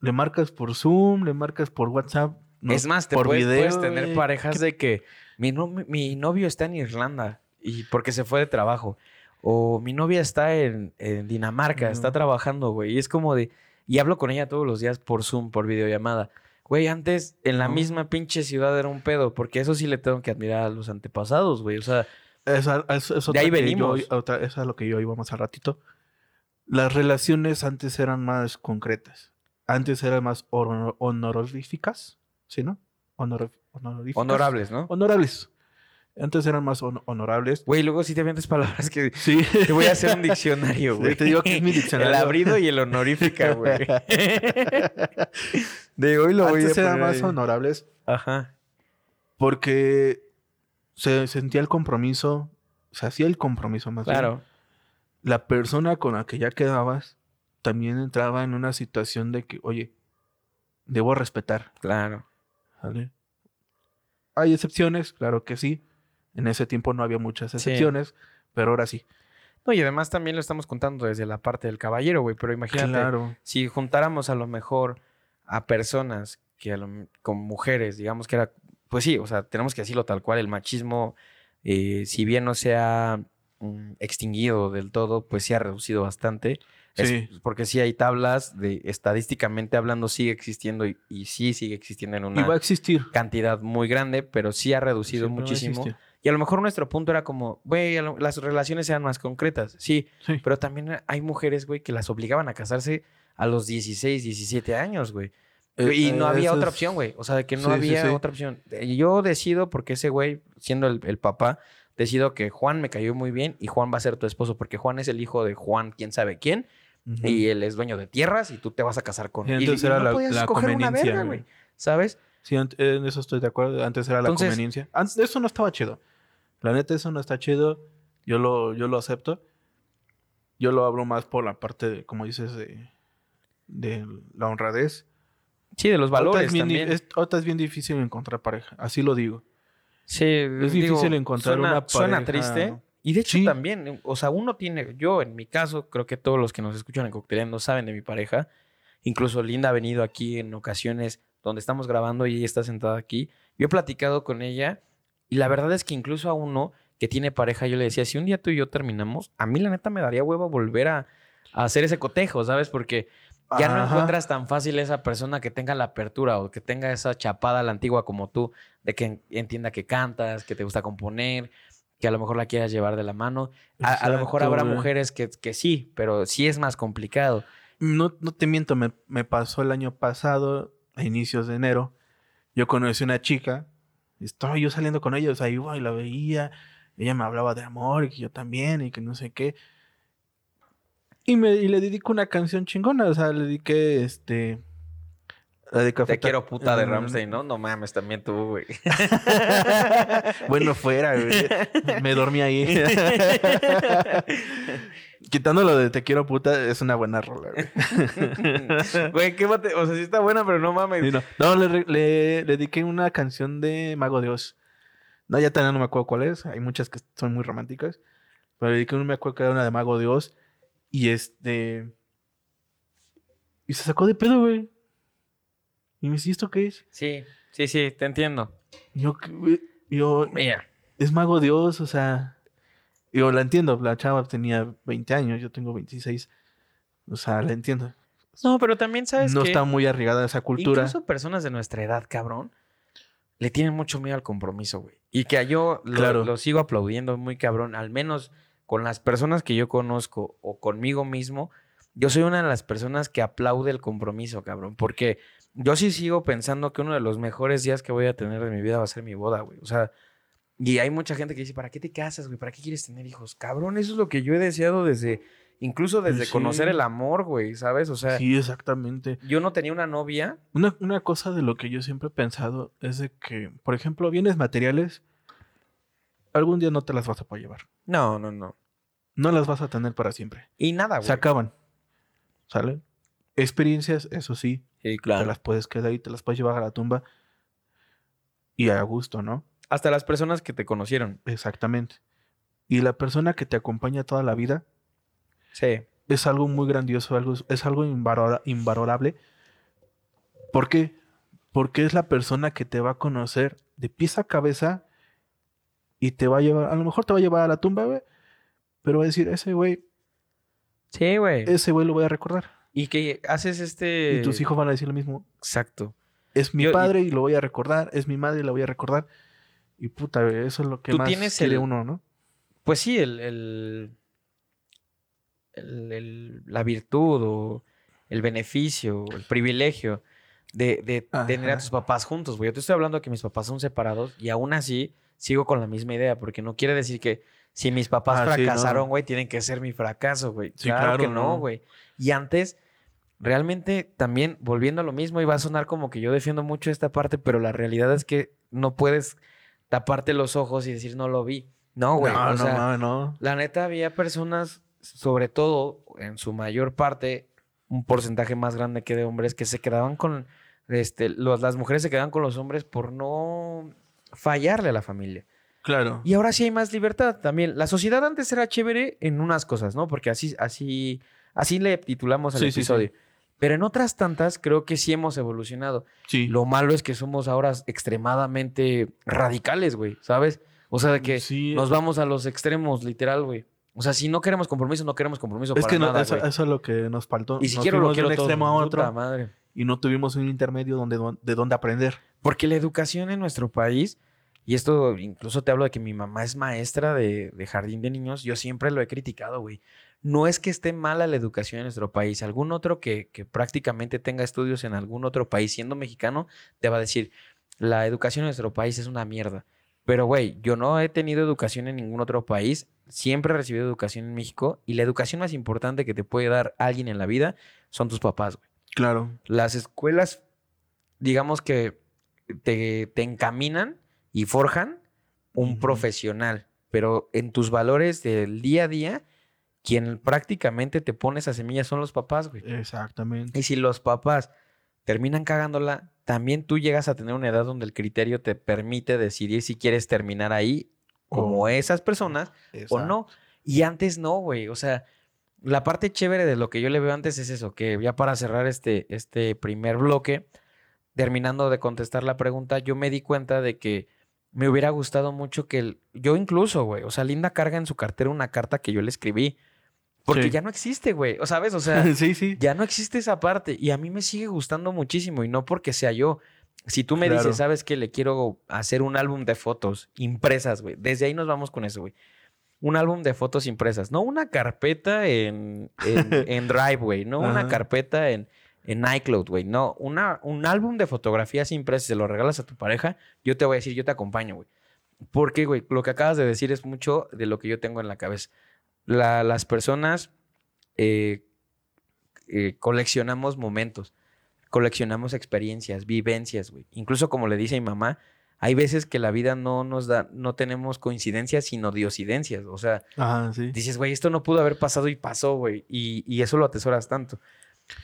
le marcas por Zoom, le marcas por WhatsApp. no, es más, te por puedes, video, puedes tener güey. parejas de que mi, no- mi novio está en Irlanda y porque se fue de trabajo. O mi novia está en, en Dinamarca, está trabajando, güey. Y es como de... Y hablo con ella todos los días por Zoom, por videollamada. Güey, antes en la misma pinche ciudad era un pedo, porque eso sí le tengo que admirar a los antepasados, güey. O sea, Esa- es- es De otra ahí que yo- venimos. otra- esa es a lo que yo iba más al ratito. Las relaciones antes eran más concretas. Antes eran más honor- honoríficas, ¿sí, no? Honor- honoríficas. honorables, ¿no? Honorables. Antes eran más hon- honorables. Güey, luego sí te avientas palabras que... Sí. Te voy a hacer un diccionario, güey. Te digo que es mi diccionario. El abrido y el honorífica, güey. De hoy lo voy Antes a eran poner más ahí. honorables Ajá. porque se sentía el compromiso, se hacía el compromiso más bien. Claro. La persona con la que ya quedabas también entraba en una situación de que, oye, debo respetar. Claro. ¿Sale? Hay excepciones, claro que sí. En ese tiempo no había muchas excepciones, pero ahora sí. No, y además también lo estamos contando desde la parte del caballero, güey. Pero imagínate, Claro. si juntáramos a lo mejor a personas que a lo- con mujeres, digamos que era, pues sí, o sea, tenemos que decirlo tal cual, el machismo, eh, si bien no se ha mm, extinguido del todo, pues sí ha reducido bastante. Es- porque sí hay tablas de estadísticamente hablando sigue existiendo y, y sí sigue existiendo en Y una va a existir. cantidad muy grande, pero sí ha reducido Siempre muchísimo. Y a lo mejor nuestro punto era como, güey, las relaciones sean más concretas, sí, Sí. pero también hay mujeres, güey, que las obligaban a casarse a los 16, 17 años, güey. Eh, y no eh, había otra es- opción, güey. O sea, de que no Sí, había sí. otra opción. Eh, Yo decido, porque ese güey, siendo el, el papá, decido que Juan me cayó muy bien y Juan va a ser tu esposo, porque Juan es el hijo de Juan, quién sabe quién, Y él es dueño de tierras y tú te vas a casar con él. entonces y, y era no la- podías la escoger una conveniencia, verga, güey. ¿Sabes? Sí, en eso estoy de acuerdo. Antes era la conveniencia. Antes, eso no estaba chido. La neta, eso no está chido. Yo lo, yo lo acepto. Yo lo hablo más por la parte, de, como dices, de, de la honradez. Sí, de los Ahorita valores es bien, también. es, ahorita es bien difícil encontrar pareja. Así lo digo. Sí, Es difícil encontrar suena, una Suena pareja- triste. Y de hecho Sí. también, o sea, uno tiene, yo en mi caso, creo que todos los que nos escuchan en Cocteleando saben de mi pareja. Incluso Linda ha venido aquí en ocasiones donde estamos grabando y ella está sentada aquí. Yo he platicado con ella y la verdad es que incluso a uno que tiene pareja, yo le decía, si un día tú y yo terminamos, a mí la neta me daría huevo volver a, a hacer ese cotejo, ¿sabes? Porque ya no encuentras tan fácil esa persona que tenga la apertura o que tenga esa chapada a la antigua como tú, de que en- entienda que cantas, que te gusta componer, que a lo mejor la quieras llevar de la mano. A, a lo mejor habrá mujeres que, que sí, pero sí es más complicado. No, no te miento, me, me pasó el año pasado, a inicios de enero. Yo conocí una chica, estaba yo saliendo con ella, o sea, iba y la veía, ella me hablaba de amor y que yo también y que no sé qué. Y, me, y le dedico una canción chingona, o sea, le dediqué este. Te quiero puta de Ramstein, ¿no? No mames, también tú, güey. bueno, fuera, güey. Me dormí ahí. Quitando lo de Te quiero puta, es una buena rola, güey. Güey, qué mate- O sea, sí está buena, pero no mames. Sí, no, No, le, re- le- le dediqué una canción de Mago de Oz. No, ya también no me acuerdo cuál es. Hay muchas que son muy románticas. Pero le dediqué una, me acuerdo que era una de Mago de Oz. Y este. Y se sacó de pedo, güey. Y me dice, ¿y esto qué es? Sí, sí, sí, te entiendo. Yo, yo, Mira. es Mago de Oz, o sea. Yo la entiendo. La chava tenía 20 años, yo tengo 26. O sea, la entiendo. No, pero también sabes No que está muy arraigada esa cultura. incluso personas de nuestra edad, cabrón, le tienen mucho miedo al compromiso, güey. Y que yo lo, Claro. lo sigo aplaudiendo muy cabrón, al menos con las personas que yo conozco o conmigo mismo, yo soy una de las personas que aplaude el compromiso, cabrón, porque yo sí sigo pensando que uno de los mejores días que voy a tener de mi vida va a ser mi boda, güey. O sea, y hay mucha gente que dice, ¿para qué te casas, güey? ¿Para qué quieres tener hijos? Cabrón, eso es lo que yo he deseado desde, incluso desde Sí. conocer el amor, güey, ¿sabes? O sea, Sí, exactamente. yo no tenía una novia. Una, una cosa de lo que yo siempre he pensado es de que, por ejemplo, bienes materiales, algún día no te las vas a poder llevar. No, no, no. No las vas a tener para siempre. Y nada, güey. Se acaban. ¿Sale? Experiencias, eso sí, Sí, te las puedes quedar y te las puedes llevar a la tumba. Y a gusto, ¿no? Hasta las personas que te conocieron. Exactamente. Y la persona que te acompaña toda la vida Sí. es algo muy grandioso, algo, es algo invalora- invalorable. ¿Por qué? Porque es la persona que te va a conocer de pies a cabeza y te va a llevar, a lo mejor te va a llevar a la tumba, güey, pero va a decir, ese güey, Sí, güey. ese güey lo voy a recordar. Y que haces este... Y tus hijos van a decir lo mismo. Exacto. Es mi Yo- padre y lo voy a recordar, es mi madre y la voy a recordar. Y puta, eso es lo que Tú más tienes quiere el- uno, ¿no? Pues sí, el... el, el- el- la virtud o el beneficio, el privilegio de, de tener a tus papás juntos, güey. Yo te estoy hablando que mis papás son separados y aún así sigo con la misma idea, porque no quiere decir que si mis papás Ah, sí, fracasaron, no. güey, tienen que ser mi fracaso, güey. Sí, claro, claro, que no, no. güey. Y antes, realmente también, volviendo a lo mismo, va a sonar como que yo defiendo mucho esta parte, pero la realidad es que no puedes taparte los ojos y decir no lo vi. No, güey. no, o no, sea, no, no. la neta había personas, sobre todo en su mayor parte, un porcentaje más grande que de hombres, que se quedaban con, este, los, las mujeres se quedaban con los hombres por no fallarle a la familia. Claro. Y ahora sí hay más libertad también. La sociedad antes era chévere en unas cosas, ¿no? Porque así, así, así le titulamos al Sí, sí, sí. episodio. Pero en otras tantas creo que sí hemos evolucionado. Sí. Lo malo es que somos ahora extremadamente radicales, güey, ¿sabes? O sea, de que Sí. nos vamos a los extremos, literal, güey. O sea, si no queremos compromiso, no queremos compromiso es para que no, nada, eso, eso es lo que nos faltó. Y si Nos quiero lo quiero de un todo. extremo a otro madre. y no tuvimos un intermedio donde, de dónde aprender. Porque la educación en nuestro país, y esto incluso te hablo de que mi mamá es maestra de, de jardín de niños, yo siempre lo he criticado, güey. No es que esté mala la educación en nuestro país. Algún otro que, que prácticamente tenga estudios en algún otro país, siendo mexicano, te va a decir, la educación en nuestro país es una mierda. Pero, güey, yo no he tenido educación en ningún otro país. Siempre he recibido educación en México. Y la educación más importante que te puede dar alguien en la vida son tus papás, güey Claro. las escuelas, digamos que te, te encaminan y forjan un profesional, pero en tus valores del día a día, quien prácticamente te pone esa semilla son los papás, güey. Exactamente. Y si los papás terminan cagándola, también tú llegas a tener una edad donde el criterio te permite decidir si quieres terminar ahí como Oh. esas personas o no. Y antes no, güey. O sea, la parte chévere de lo que yo le veo antes es eso, que ya para cerrar este, este primer bloque, terminando de contestar la pregunta, yo me di cuenta de que me hubiera gustado mucho que el- yo incluso, güey, o sea, Linda carga en su cartera una carta que yo le escribí. Porque Sí. ya no existe, güey. O sabes, o sea, sí, sí. ya no existe esa parte y a mí me sigue gustando muchísimo y no porque sea yo. Si tú me Claro. dices, sabes que le quiero hacer un álbum de fotos impresas, güey. Desde ahí nos vamos con eso, güey. Un álbum de fotos impresas, no una carpeta en, en, en Drive, güey. No una carpeta en, en iCloud, güey. No, una, un álbum de fotografías impresas, se lo regalas a tu pareja, yo te voy a decir, yo te acompaño, güey. Porque, güey, lo que acabas de decir es mucho de lo que yo tengo en la cabeza. La- las personas eh, eh, coleccionamos momentos, coleccionamos experiencias, vivencias, güey. Incluso como le dice mi mamá, hay veces que la vida no nos da, no tenemos coincidencias, sino diosidencias. O sea, Ajá, sí. dices, güey, esto no pudo haber pasado y pasó, güey. Y, y eso lo atesoras tanto.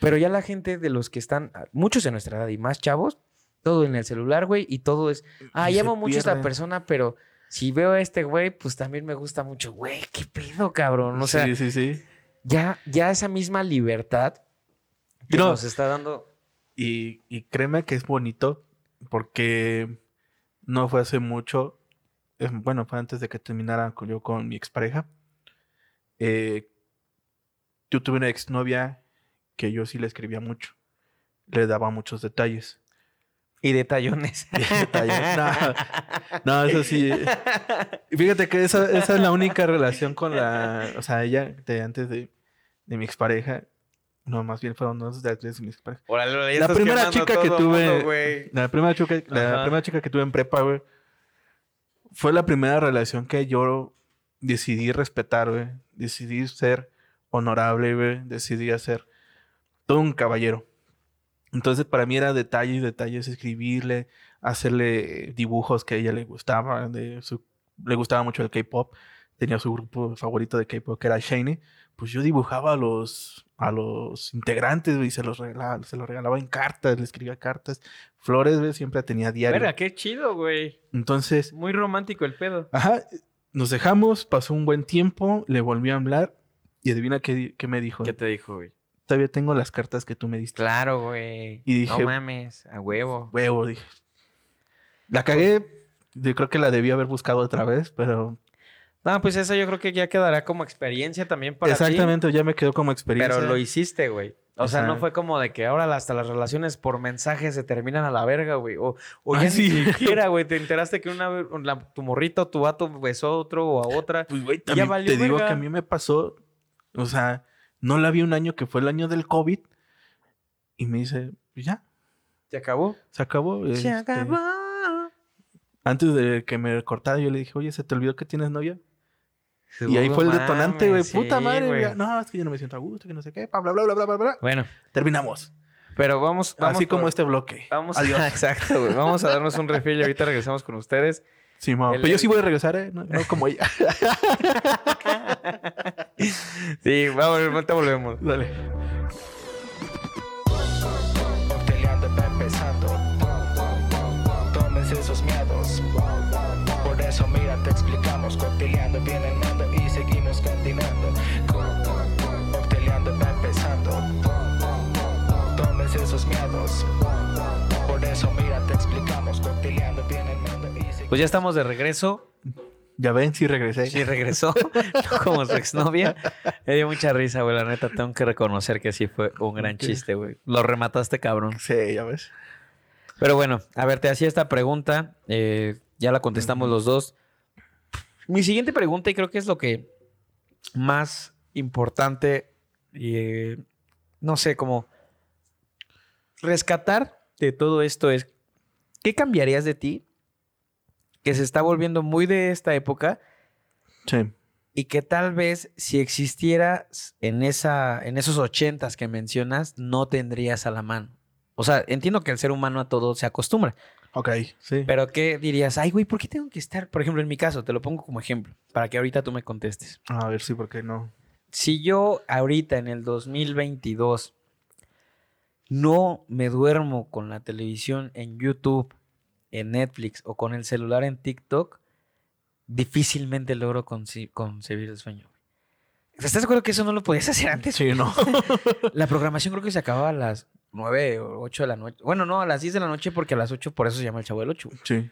Pero ya la gente de los que están, muchos de nuestra edad y más chavos, todo en el celular, güey, y todo es, ah, llamo mucho a esta persona, pero si veo a este güey, pues también me gusta mucho. Güey, qué pedo, cabrón. O sea, sí, sí, sí. ya, ya esa misma libertad que No. nos está dando. Y, y créeme que es bonito porque no fue hace mucho, eh, bueno, fue antes de que terminara yo con mi expareja. Eh, yo tuve una exnovia que yo sí le escribía mucho, le daba muchos detalles. Y detallones. Detalles, no. No, eso sí. Y Fíjate que esa, esa es la única relación con la, o sea, ella de antes de, de mi expareja. No, más bien fueron dos de antes de mi expareja. Órale, ya La primera chica que tuve- mundo. La primera chica, la Ajá. primera chica que tuve en prepa, güey, fue la primera relación que yo decidí respetar, güey. Decidí ser honorable, güey. Decidí hacer todo un caballero. Entonces, para mí era detalles, detalles, escribirle, hacerle dibujos que a ella le gustaba. De su, le gustaba mucho el K-pop. Tenía su grupo favorito de K-pop que era Shiny. Pues yo dibujaba a los, a los integrantes, y se los regalaba, se los regalaba en cartas, le escribía cartas. Flores, siempre tenía diario. Verga, qué chido, güey. Entonces, Muy romántico el pedo. ajá, nos dejamos, pasó un buen tiempo, le volví a hablar y adivina qué, qué me dijo. ¿Qué te dijo, güey? Todavía tengo las cartas que tú me diste. Claro, güey. Y dije- No mames, a huevo. Huevo, dije. La cagué, yo creo que la debí haber buscado otra vez, pero No, pues eso yo creo que ya quedará como experiencia también para ti. exactamente ya me quedó como experiencia. Pero lo hiciste, güey. O sea, no fue como de que ahora hasta las relaciones por mensaje se terminan a la verga, güey. O, o Ah, ya sí. ni siquiera, güey. Te enteraste que una la- tu morrito tu vato besó a otro o a otra. Pues, güey, Ya también valió te digo verga. que a mí me pasó, o sea, no la vi un año que fue el año del COVID y me dice, "Pues ya, ¿Se acabó? se acabó. Se este, acabó. Antes de que me cortara, yo le dije, oye, ¿se te olvidó que tienes novia? Y ahí fue el detonante, güey. Puta madre, güey. No, es que yo no me siento a gusto, que no sé qué. Bla, bla, bla, bla, bla, bla. Bueno, Terminamos. pero vamos, vamos Así como este bloque. Vamos, Adiós. exacto, güey. Vamos a darnos un refil y ahorita regresamos con ustedes. Sí. El- Pero yo sí voy a regresar, ¿eh? No, no como ella. Sí, vamos, ahorita volvemos. Dale. Peleando va empezando. Tómense miedos. Por eso, mira, te explicamos. Cocteleando viene el mando y seguimos continuando. Cocteleando va empezando. Tómense esos miedos. Por eso, mira, te explicamos. Cocteleando viene Pues ya estamos de regreso. Ya ven, sí regresé. Sí, regresó no como su exnovia. Me dio mucha risa, güey. La neta, tengo que reconocer que sí fue un gran chiste, güey. Lo remataste, cabrón. Sí, ya ves. Pero bueno, a ver, te hacía esta pregunta. eh, ya la contestamos los dos. Mi siguiente pregunta, y creo que es lo que más importante, y, eh, no sé, como rescatar de todo esto es, ¿qué cambiarías de ti? Que se está volviendo muy de esta época Sí. y que tal vez si existieras en, esa, en esos ochentas que mencionas, no tendrías a la mano. O sea, entiendo que el ser humano a todo se acostumbra, Ok, sí. pero ¿qué dirías? Ay, güey, ¿por qué tengo que estar? Por ejemplo, en mi caso, te lo pongo como ejemplo, para que ahorita tú me contestes. A ver, sí, porque no. Si yo ahorita en el 2022 no me duermo con la televisión en YouTube, en Netflix o con el celular en TikTok, difícilmente logro conci- concebir el sueño. ¿Estás de acuerdo que eso no lo podías hacer antes? Sí, no. La programación creo que se acababa a las 9 o 8 de la noche. Bueno, no, a las 10 de la noche porque a las 8 por eso se llama el Chavo del 8. sí.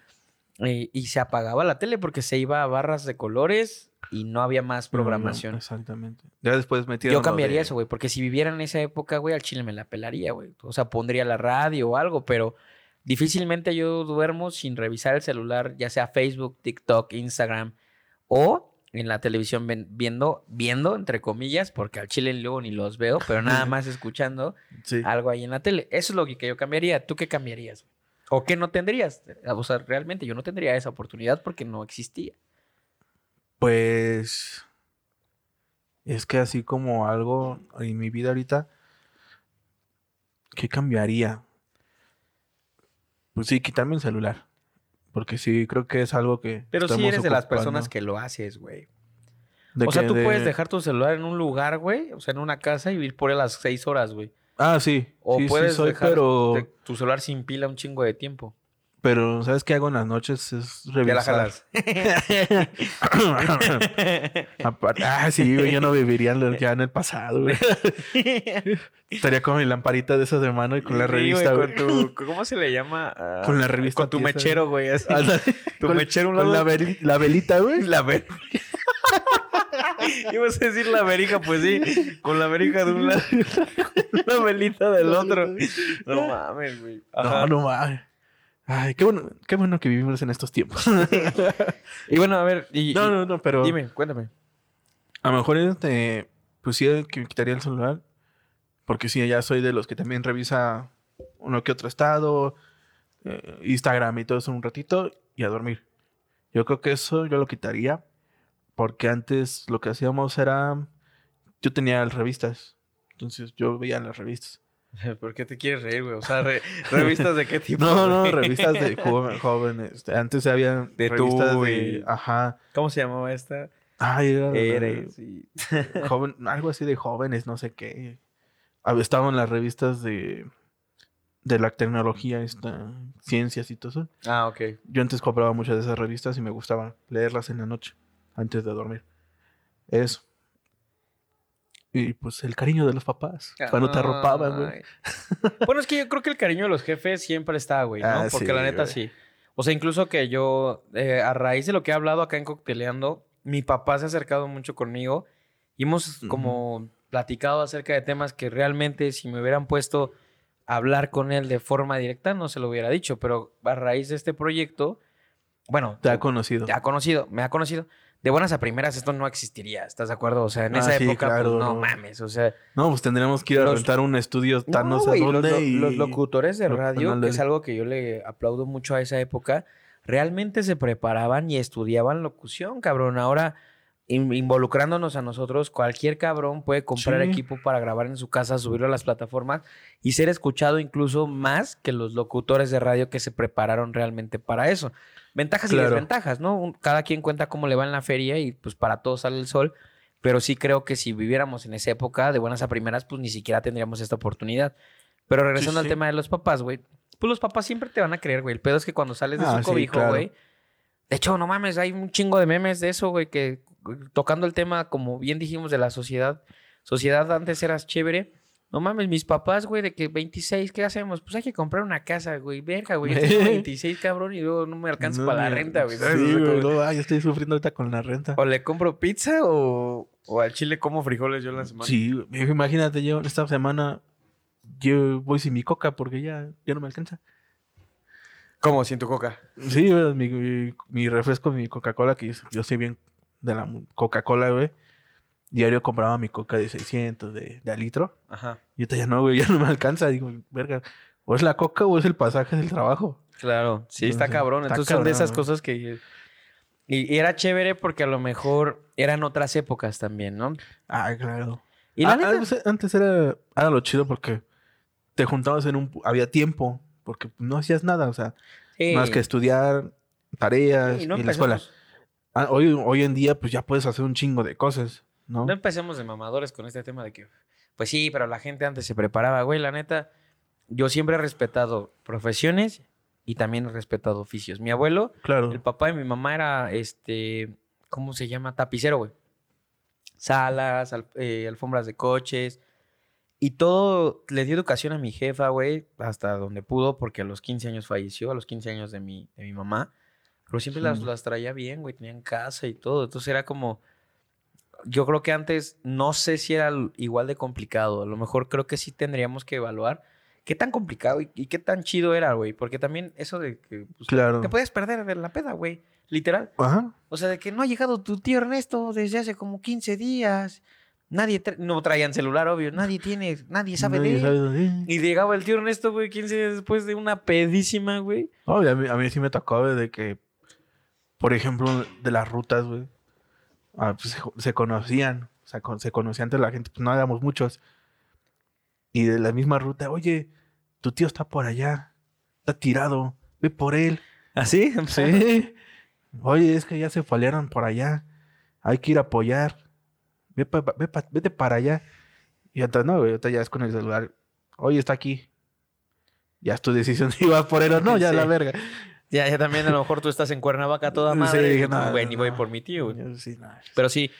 Y se apagaba la tele porque se iba a barras de colores y no había más programación. Exactamente. Ya después metieron. Yo cambiaría de- eso, güey, porque si viviera en esa época, güey, al chile me la pelaría, güey. O sea, pondría la radio o algo, pero difícilmente yo duermo sin revisar el celular, ya sea Facebook, TikTok, Instagram o en la televisión viendo, viendo, entre comillas, porque al chile luego ni los veo, pero nada más escuchando Sí. algo ahí en la tele. Eso es lo que yo cambiaría. ¿Tú qué cambiarías? ¿O qué no tendrías? O sea, realmente yo no tendría esa oportunidad porque no existía. Pues. Es que así como algo en mi vida ahorita. ¿Qué cambiaría? Pues sí, quitarme el celular. Porque sí, creo que es algo que. Pero sí eres de las personas que lo haces, güey. O sea, tú de- puedes dejar tu celular en un lugar, güey, o sea, en una casa y ir por él a las seis horas, güey. Ah, sí. O sí, sí puedes soy, dejar pero. tu celular sin pila un chingo de tiempo. Pero, ¿sabes qué hago en las noches? Es Ya revisar. la jalas. Aparte- ah, sí, güey, yo no viviría en lo- ya en el pasado, güey. Estaría con mi lamparita de esas de mano y con la Sí, revista, güey, con tu, ¿Cómo se le llama? Ah, Con la revista Con tu tiesa, mechero, güey. así. Tu Con- mechero un con lado. la, veli- la velita, güey. La ver... Ibas a decir la verija, pues sí. Con la verija de un lado. la velita del otro. No mames, güey. No, no mames. Ay, qué bueno, qué bueno que vivimos en estos tiempos. Y bueno, a ver, y, no, no, no, pero dime, cuéntame. a lo mejor este, pues sí, que me quitaría el celular. Porque sí, ya soy de los que también revisa uno que otro estado, eh, Instagram y todo eso un ratito y a dormir. Yo creo que eso yo lo quitaría. Porque antes lo que hacíamos era. Yo tenía las revistas. Entonces yo veía las revistas. ¿Por qué te quieres reír, güey? O sea, re- ¿revistas de qué tipo? No, no, revistas de jóvenes. Antes había De revistas tú de. Ajá. ¿Cómo se llamaba esta? Ay, era. Eres. y- joven, algo así de jóvenes, no sé qué. Estaban las revistas de. De la tecnología, esta, ciencias y todo eso. Ah, ok. Yo antes compraba muchas de esas revistas y me gustaba leerlas en la noche, antes de dormir. Eso. Y pues el cariño de los papás. Cuando te arropaban, güey. Bueno, es que yo creo que el cariño de los jefes siempre está, güey, ¿no? Ah, Porque sí, la neta sí. O sea, incluso que yo, eh, a raíz de lo que he hablado acá en Cocteleando, mi papá se ha acercado mucho conmigo y hemos como platicado acerca de temas que realmente si me hubieran puesto a hablar con él de forma directa no se lo hubiera dicho, pero a raíz de este proyecto, bueno, Te ha conocido. te ha conocido, me ha conocido. De buenas a primeras esto no existiría, ¿estás de acuerdo? O sea, en Ah, esa sí, época, pues, no no. mames, o sea... No, pues tendríamos que ir a Los- rentar un estudio tan no, sé güey, los, dónde lo- y... los locutores de radio, que es algo que yo le aplaudo mucho a esa época, realmente se preparaban y estudiaban locución, cabrón. Ahora, in- involucrándonos a nosotros, cualquier cabrón puede comprar Sí. equipo para grabar en su casa, subirlo a las plataformas y ser escuchado incluso más que los locutores de radio que se prepararon realmente para eso. Ventajas y desventajas, ¿no? Cada quien cuenta cómo le va en la feria y pues para todos sale el sol. Pero sí creo que si viviéramos en esa época, de buenas a primeras, pues ni siquiera tendríamos esta oportunidad. Pero regresando sí. al tema de los papás, güey. Pues los papás siempre te van a creer, güey. El pedo es que cuando sales de Ah, su sí, cobijo, claro. güey. De hecho, no mames, hay un chingo de memes de eso, güey, que tocando el tema, como bien dijimos, de la sociedad. Sociedad antes eras chévere. No mames, mis papás, güey, de que 26, ¿qué hacemos? Pues hay que comprar una casa, güey. Verga, güey. Yo tengo 26, cabrón, y luego no me alcanza No, para la renta, güey. Sí, güey. como- luego, ay, estoy sufriendo ahorita con la renta. O le compro pizza o, o al chile como frijoles yo en la semana. Sí, imagínate, yo esta semana yo voy sin mi coca porque ya, ya no me alcanza. ¿Cómo? Sin tu coca. Sí, mi, mi, mi refresco, mi Coca-Cola, que yo, yo soy bien de la Coca-Cola, güey. Diario compraba mi coca de 600, de, de a litro. Ajá. Y ahorita ya no, güey, ya no me alcanza. Digo, verga, o es la coca o es el pasaje del trabajo. Claro, sí, está cabrón. está Entonces son de esas cosas que... Y, y era chévere porque a lo mejor eran otras épocas también, ¿no? Ah, claro. Y la Ah, antes, antes era, era lo chido porque te juntabas en un... Había tiempo, porque no hacías nada, o sea, Sí. más que estudiar, tareas Sí, y no la escuela. Ah, hoy, hoy en día, pues ya puedes hacer un chingo de cosas, ¿no? No empecemos de mamadores con este tema de que, pues sí, pero la gente antes se preparaba, güey, la neta. Yo siempre he respetado profesiones y también he respetado oficios. Mi abuelo, Claro. el papá de mi mamá era, este, ¿cómo se llama? Tapicero, güey. Salas, al- eh, alfombras de coches. Y todo, le dio educación a mi jefa, güey, hasta donde pudo, porque a los 15 años falleció, a los 15 años de mi, de mi mamá. Pero siempre las, las traía bien, güey, tenían casa y todo. Entonces era como, yo creo que antes no sé si era igual de complicado. A lo mejor creo que sí tendríamos que evaluar qué tan complicado y, y qué tan chido era, güey. Porque también eso de que pues, Claro. te puedes perder de la peda, güey. Literal. Ajá. O sea, de que no ha llegado tu tío Ernesto desde hace como 15 días. Nadie tra- no traían celular, obvio. Nadie tiene, nadie sabe Nadie de él. sabe Y llegaba el tío Ernesto, güey, 15 días después de una pedísima, güey. A, mí, a mí sí me tocó güey, de que, por ejemplo, de las rutas, güey, ah, pues, se, se conocían, o sea, con- se conocían entre la gente, pues no éramos muchos. Y de la misma ruta, oye, tu tío está por allá, está tirado, ve por él. ¿Así? Sí. Oye, es que ya se falearon por allá, hay que ir a apoyar. Ve pa- ve pa- vete para allá. Y entonces, no, güey, ya es con el celular. Oye, está aquí. Ya es tu decisión si vas por él o no, ya Sí. la verga. Ya, ya también a lo mejor tú estás en Cuernavaca toda Sí, madre. dije, y, no, güey, no, ni voy por mi tío, güey. Yo sí, no. Pero sí,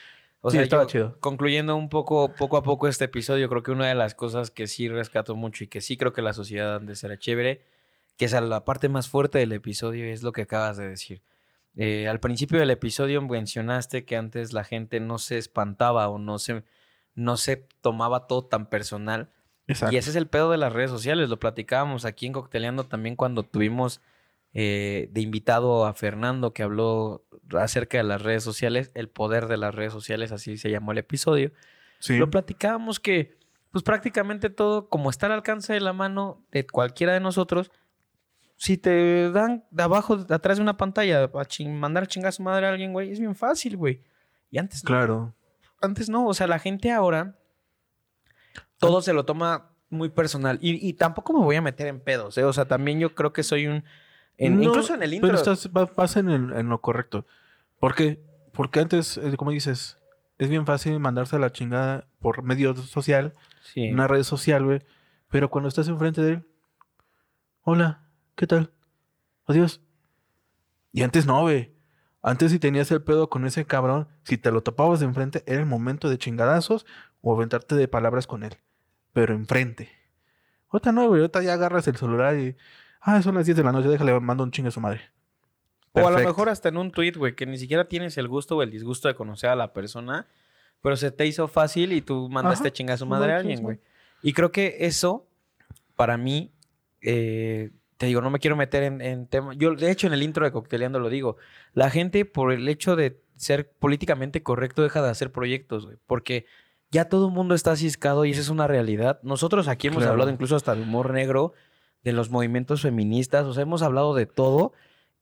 o Sí, sea, estaba yo, chido. concluyendo un poco, poco a poco este episodio, creo que una de las cosas que sí rescato mucho y que sí creo que la sociedad antes era chévere, que es la parte más fuerte del episodio, es lo que acabas de decir. Eh, al principio del episodio mencionaste que antes la gente no se espantaba o no se, no se tomaba todo tan personal. Exacto. Y ese es el pedo de las redes sociales. Lo platicábamos aquí en Cocteleando también cuando tuvimos eh, de invitado a Fernando que habló acerca de las redes sociales, el poder de las redes sociales, así se llamó el episodio. Sí. Lo platicábamos que, pues prácticamente todo, como está al alcance de la mano de cualquiera de nosotros, si te dan de abajo, de atrás de una pantalla, a chin- mandar chingar a su madre a alguien, güey, es bien fácil, güey. Y antes no Claro. antes no, o sea, la gente ahora todo se lo toma muy personal. Y, y tampoco me voy a meter en pedos, ¿eh? O sea, también yo creo que soy un... en- No, incluso en el intro... Pero estás, va- vas en, el- en lo correcto. ¿Por qué? Porque antes, eh, como dices, es bien fácil mandarse a la chingada por medio social, sí. una red social, güey. Pero cuando estás enfrente de él, hola, ¿qué tal? Adiós. Y antes no, güey. Antes si tenías el pedo con ese cabrón, si te lo topabas de enfrente, era el momento de chingadazos o aventarte de palabras con él. Pero enfrente. Otra no, güey. Ahorita ya agarras el celular y... Ah, son las 10 de la noche, déjale, mando un chingue a su madre. O a lo mejor hasta en un tweet, güey, que ni siquiera tienes el gusto o el disgusto de conocer a la persona, pero se te hizo fácil y tú mandaste Ajá. a su madre a alguien, güey. Y creo que eso, para mí, eh, te digo, no me quiero meter en, en temas. Yo, de hecho, en el intro de Cocteleando lo digo. La gente, por el hecho de ser políticamente correcto, deja de hacer proyectos, güey. Porque ya todo el mundo está ciscado y esa es una realidad. Nosotros aquí hemos Claro. hablado incluso hasta de humor negro, de los movimientos feministas, o sea, hemos hablado de todo.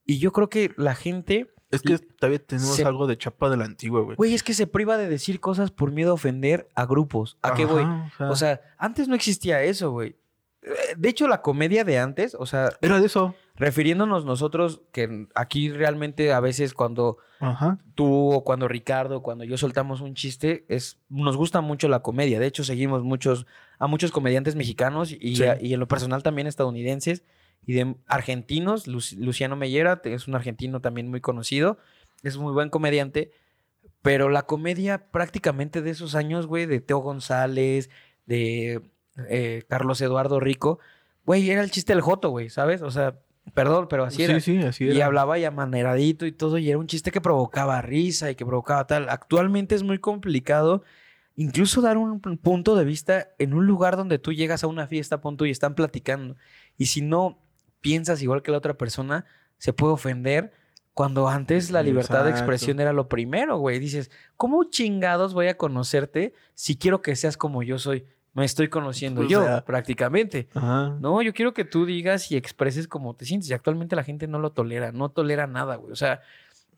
Y yo creo que la gente, Es que todavía tenemos Se- algo de chapa de la antigua, güey. güey, es que se priva de decir cosas por miedo a ofender a grupos. ¿A qué voy? Ajá, O sea, antes no existía eso, güey. Eh, De hecho, la comedia de antes, o sea, era de eso. refiriéndonos nosotros, que aquí realmente a veces cuando Ajá. tú o cuando Ricardo, cuando yo soltamos un chiste, es, nos gusta mucho la comedia. De hecho, seguimos muchos, a muchos comediantes mexicanos y, Sí. a- y en lo personal también estadounidenses y de argentinos. Lu- Luciano Mellera es un argentino también muy conocido, es muy buen comediante. Pero la comedia prácticamente de esos años, güey, de Teo González, de eh, Carlos Eduardo Rico, güey, era el chiste del Joto, güey, ¿sabes? O sea, perdón, pero así era. Sí, sí, así Y era. hablaba ya maneradito y todo, y era un chiste que provocaba risa y que provocaba tal. Actualmente es muy complicado incluso dar un punto de vista en un lugar donde tú llegas a una fiesta, punto, y están platicando. Y si no piensas igual que la otra persona, se puede ofender. Cuando antes la libertad de expresión era lo primero, güey. Dices, ¿cómo chingados voy a conocerte si quiero que seas como yo soy? Me estoy conociendo O yo, sea, prácticamente. Ajá. No, yo quiero que tú digas y expreses cómo te sientes. Y actualmente la gente no lo tolera, no tolera nada, güey. O sea,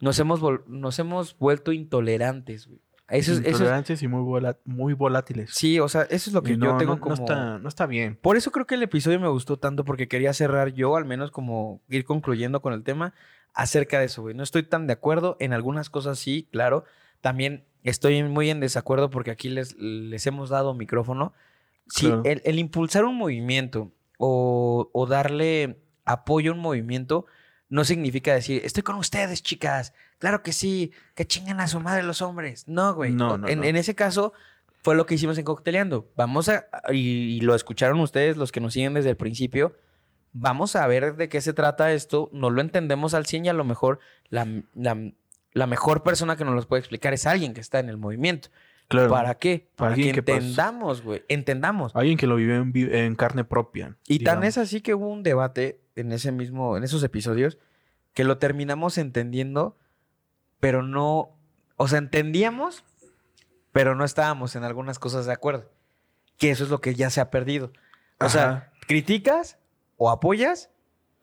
nos hemos, vol- nos hemos vuelto intolerantes, güey. Eso es, eso es- Intolerantes y muy, vola- muy volátiles. sí, o sea, eso es lo que yo tengo no- como... No está, no está bien. Por eso creo que el episodio me gustó tanto, porque quería cerrar yo, al menos como ir concluyendo con el tema acerca de eso, güey. No estoy tan de acuerdo. En algunas cosas sí, claro. También estoy muy en desacuerdo porque aquí les, les hemos dado micrófono. Claro. el, el impulsar un movimiento o, o darle apoyo a un movimiento no significa decir, estoy con ustedes, chicas. Claro que sí, que chingan a su madre los hombres. No, güey. No, no, en, no. en ese caso, fue lo que hicimos en Cocteleando. Vamos a, y, y lo escucharon ustedes, los que nos siguen desde el principio. Vamos a ver de qué se trata esto. No lo entendemos al 100 y a lo mejor la, la- la mejor persona que nos los puede explicar es alguien que está en el movimiento. Claro. ¿Para qué? Para Alguien que que pas- entendamos, güey. Entendamos. Alguien que lo vive en, carne propia. Y tan es así que hubo un debate en ese mismo, en esos episodios, que lo terminamos entendiendo, pero no, o sea, entendíamos, pero no estábamos en algunas cosas de acuerdo. Que eso es lo que ya se ha perdido. O sea, criticas o apoyas,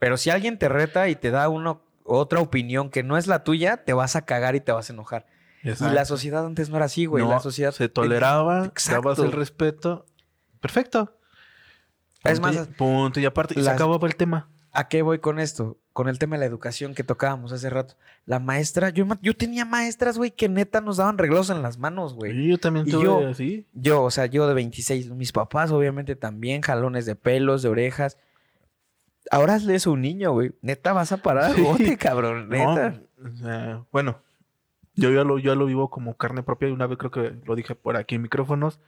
pero si alguien te reta y te da uno, otra opinión que no es la tuya, te vas a cagar y te vas a enojar. Y la sociedad antes no era así, güey. No, la sociedad se toleraba, dabas el respeto. Perfecto. Es más, y- punto y aparte, y se acababa el tema. ¿A qué voy con esto? Con el tema de la educación que tocábamos hace rato. La maestra, yo, yo tenía maestras, güey, que neta nos daban reglos en las manos, güey. Y yo también tuve yo- así. Yo, o sea, yo de 26, mis papás obviamente también, jalones de pelos, de orejas. Ahora a un niño, güey. Neta, vas a parar al Sí. bote, cabrón. Neta. No, o sea, bueno, yo ya lo, yo lo vivo como carne propia y una vez creo que lo dije por aquí en micrófonos.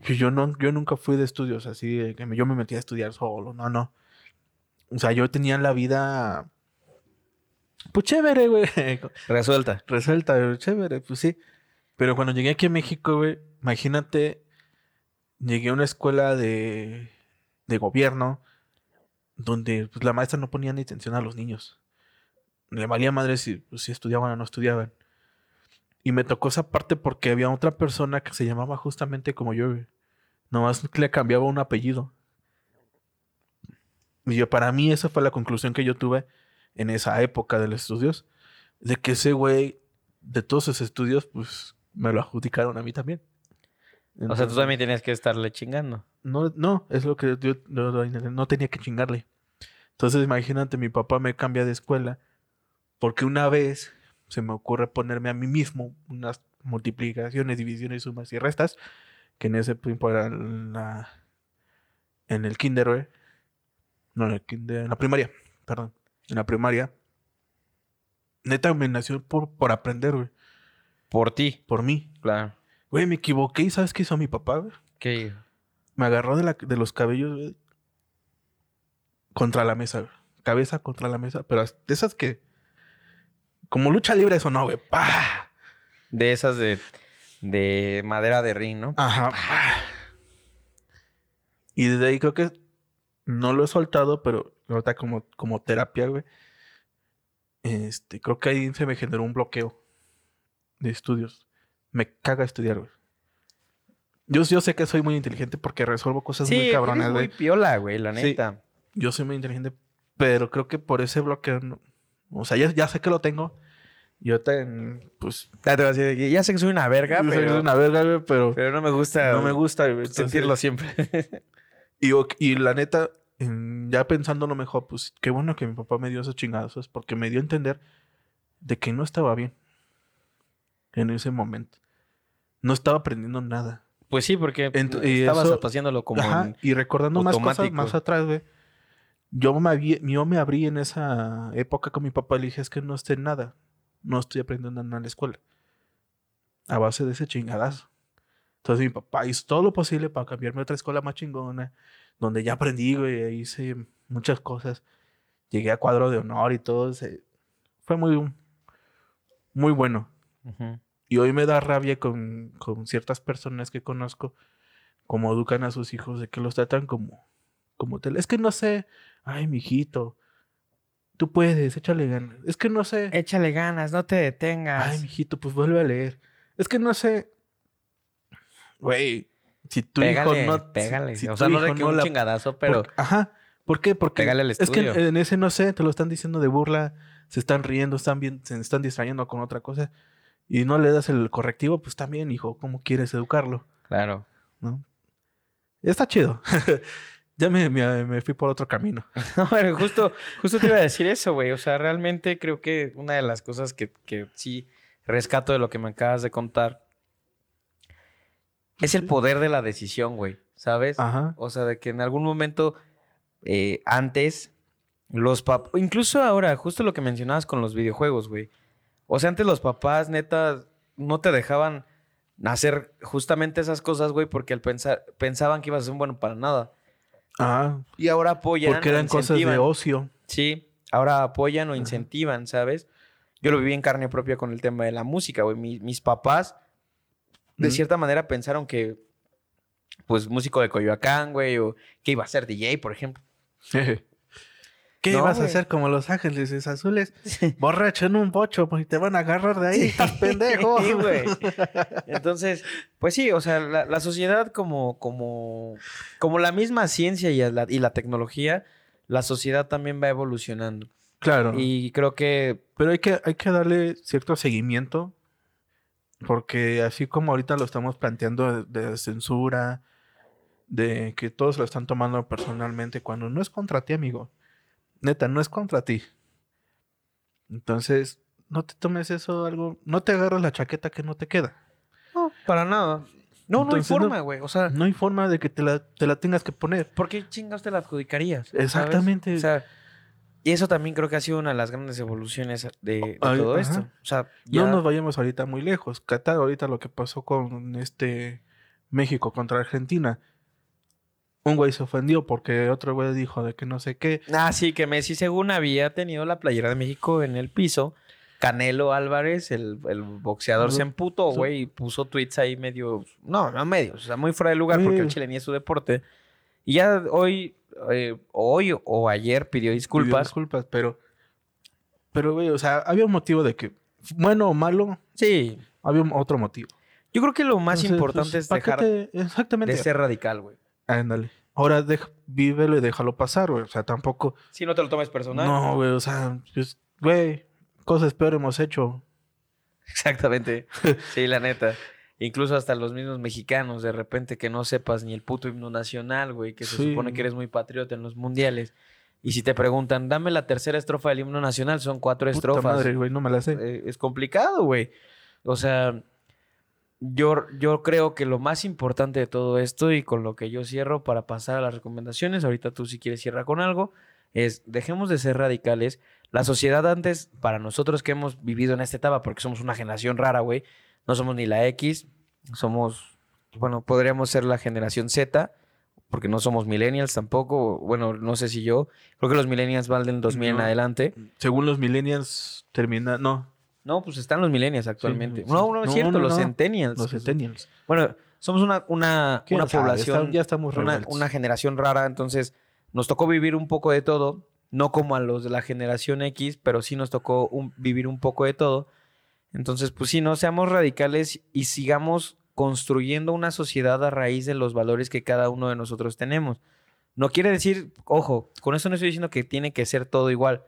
Yo, no, yo nunca fui de estudios así, que yo me metí a estudiar solo, no, no. O sea, yo tenía la vida, pues chévere, güey. Resuelta. Resuelta, chévere, pues sí. Pero cuando llegué aquí a México, güey, imagínate, llegué a una escuela de, de gobierno donde pues, la maestra no ponía ni atención a los niños. Le valía madre si, pues, si estudiaban o no estudiaban. Y me tocó esa parte porque había otra persona que se llamaba justamente como yo. Nomás le cambiaba un apellido. Y yo, para mí esa fue la conclusión que yo tuve en esa época de los estudios. De que ese güey, de todos sus estudios, pues me lo adjudicaron a mí también. O sea, tú también tenías que estarle chingando. No, no, es lo que yo no, tenía que chingarle. Entonces, imagínate, mi papá me cambia de escuela porque una vez se me ocurre ponerme a mí mismo unas multiplicaciones, divisiones, sumas y restas, que en ese tiempo era en la, en el kinder. No, en el kinder, en la primaria, perdón. En la primaria. Neta, me nació por, por aprender, güey. Por ti. Por mí. Claro. Güey, me equivoqué y ¿sabes qué hizo mi papá, güey? ¿Qué? Me agarró de, la- de los cabellos, güey, Contra la mesa, güey. Cabeza contra la mesa. Pero de esas que... Como lucha libre eso no, güey. ¡Pah! De esas de, de madera de ring, ¿no? Ajá. ¡pah! Y desde ahí creo que... No lo he soltado, pero ahorita como, como terapia, güey. Este, creo que ahí se me generó un bloqueo de estudios. Me caga estudiar, güey. Yo, yo sé que soy muy inteligente porque resuelvo cosas muy cabronas, eres muy güey. piola, güey, la Sí. neta. Yo soy muy inteligente, Pero creo que por ese bloqueo, no- o sea, ya, ya sé que lo tengo. Yo ten, pues, Ya te voy a decir ya sé que soy una verga, soy pero, una verga, güey, pero, pero no me gusta, no me gusta güey, entonces- sentirlo siempre. Y, y la neta, ya pensándolo mejor, pues qué bueno que mi papá me dio esos chingadazos porque me dio a entender de que no estaba bien en ese momento. No estaba aprendiendo nada. pues sí, porque Ent- y estabas eso- como Ajá, en- y recordando más cosas automático. más atrás, güey. Yo me, abrí, yo me abrí en esa época con mi papá y le dije, es que no esté en nada. No estoy aprendiendo nada en la escuela. A base de ese chingadazo. Entonces mi papá hizo todo lo posible para cambiarme a otra escuela más chingona, donde ya aprendí, güey, hice muchas cosas. Llegué a cuadro de honor y todo. se- Fue muy, muy bueno. Ujú. Y hoy me da rabia con, con ciertas personas que conozco, como educan a sus hijos, de que los tratan como, como tel- Es que no sé, ay, mijito, tú puedes, échale ganas. Es que no sé, Échale ganas, no te detengas. ay, mijito, pues vuelve a leer. Es que no sé, güey, si tu pégale, hijo no... pégale. si- si o sea, no hijo que un la- chingadazo, pero por- ajá, ¿por qué? Porque Pégale al es que estudio. en, en ese no sé, te lo están diciendo de burla, se están riendo, están bien, se están distrayendo con otra cosa y no le das el correctivo, pues también, hijo, ¿cómo quieres educarlo? claro. ¿No? Está chido. ya me, me- me fui por otro camino. No, pero justo, justo te iba a decir eso, güey. O sea, realmente creo que una de las cosas que, que sí rescato de lo que me acabas de contar es el poder de la decisión, güey. ¿Sabes? Ajá. O sea, de que en algún momento eh, antes los papás, incluso ahora, justo lo que mencionabas con los videojuegos, güey. O sea, antes los papás, neta, no te dejaban hacer justamente esas cosas, güey, porque al pensar, pensaban que ibas a ser un bueno para nada. Ajá. Y ahora apoyan. Porque eran cosas de ocio. Sí, ahora apoyan o incentivan, ¿sabes? Yo lo viví en carne propia con el tema de la música, güey. Mi- mis papás, de cierta manera, pensaron que, pues, músico de Coyoacán, güey, o que iba a ser DJ, por ejemplo. ¿Qué No, ibas a hacer como Los Ángeles Azules? Borracho en un bocho, pues y te van a agarrar de ahí. Estás pendejo. Sí, güey. Entonces, pues sí, o sea, la, la sociedad como, como, como la misma ciencia y la, y la tecnología, la sociedad también va evolucionando. Claro. Y creo que Pero hay que, hay que darle cierto seguimiento. Porque así como ahorita lo estamos planteando de, de censura, de que todos lo están tomando personalmente, cuando no es contra ti, amigo. Neta, no es contra ti. Entonces, no te tomes eso algo, no te agarras la chaqueta que no te queda. No, para nada. No, Entonces, no hay no- forma, güey. O sea, No hay forma de que te la, te la tengas que poner. ¿por qué chingados te la adjudicarías? ¿sabes? Exactamente. O sea, y eso también creo que ha sido una de las grandes evoluciones de, de Ay, todo ajá. esto. O sea, ya... No nos vayamos ahorita muy lejos. Qatar, ahorita lo que pasó con este México contra Argentina. Un güey se ofendió porque otro güey dijo de que no sé qué. Ah, sí, que Messi según había tenido la playera de México en el piso. Canelo Álvarez, el, el boxeador, se emputó, güey, y puso tweets ahí medio... No, no medio, o sea, muy fuera de lugar porque el chile ni es su deporte. Y ya hoy, eh, hoy o ayer pidió Pidió disculpas. disculpas, pero. Pero, güey, o sea, había un motivo de que, bueno o malo, Sí, había otro motivo. yo creo que lo más Entonces, importante pues, es ¿para qué dejar te- Exactamente. de ser radical, güey. Ándale. Ahora deja, vívelo y déjalo pasar, güey. O sea, tampoco. Si no te lo tomes personal. No, güey, o sea, pues, güey, cosas peor hemos hecho. Exactamente. Sí, la neta. Incluso hasta los mismos mexicanos, de repente que no sepas ni el puto himno nacional, güey, que se Sí. supone que eres muy patriota en los mundiales. Y si te preguntan, dame la tercera estrofa del himno nacional, son cuatro Puta estrofas. madre, güey, no me la sé. Eh, es complicado, güey. O sea, yo, yo creo que lo más importante de todo esto y con lo que yo cierro para pasar a las recomendaciones, ahorita tú si quieres cierra con algo, es dejemos de ser radicales. La sociedad antes, para nosotros que hemos vivido en esta etapa, porque somos una generación rara, güey, no somos ni la X, somos, bueno, podríamos ser la generación Z, porque no somos millennials tampoco, bueno, no sé si yo, creo que los millennials van del 2000 en adelante. Según los millennials, termina. No, No, pues están los millennials actualmente. sí. No, no es cierto, no, los centennials. los centennials. Bueno, somos una, una, ¿Quién una población, Está- ya estamos una, una generación rara, entonces nos tocó vivir un poco de todo, no como a los de la generación X, pero sí nos tocó un- vivir un poco de todo. Entonces, pues sí, no seamos radicales y sigamos construyendo una sociedad a raíz de los valores que cada uno de nosotros tenemos. No quiere decir, ojo, con eso no estoy diciendo que tiene que ser todo igual.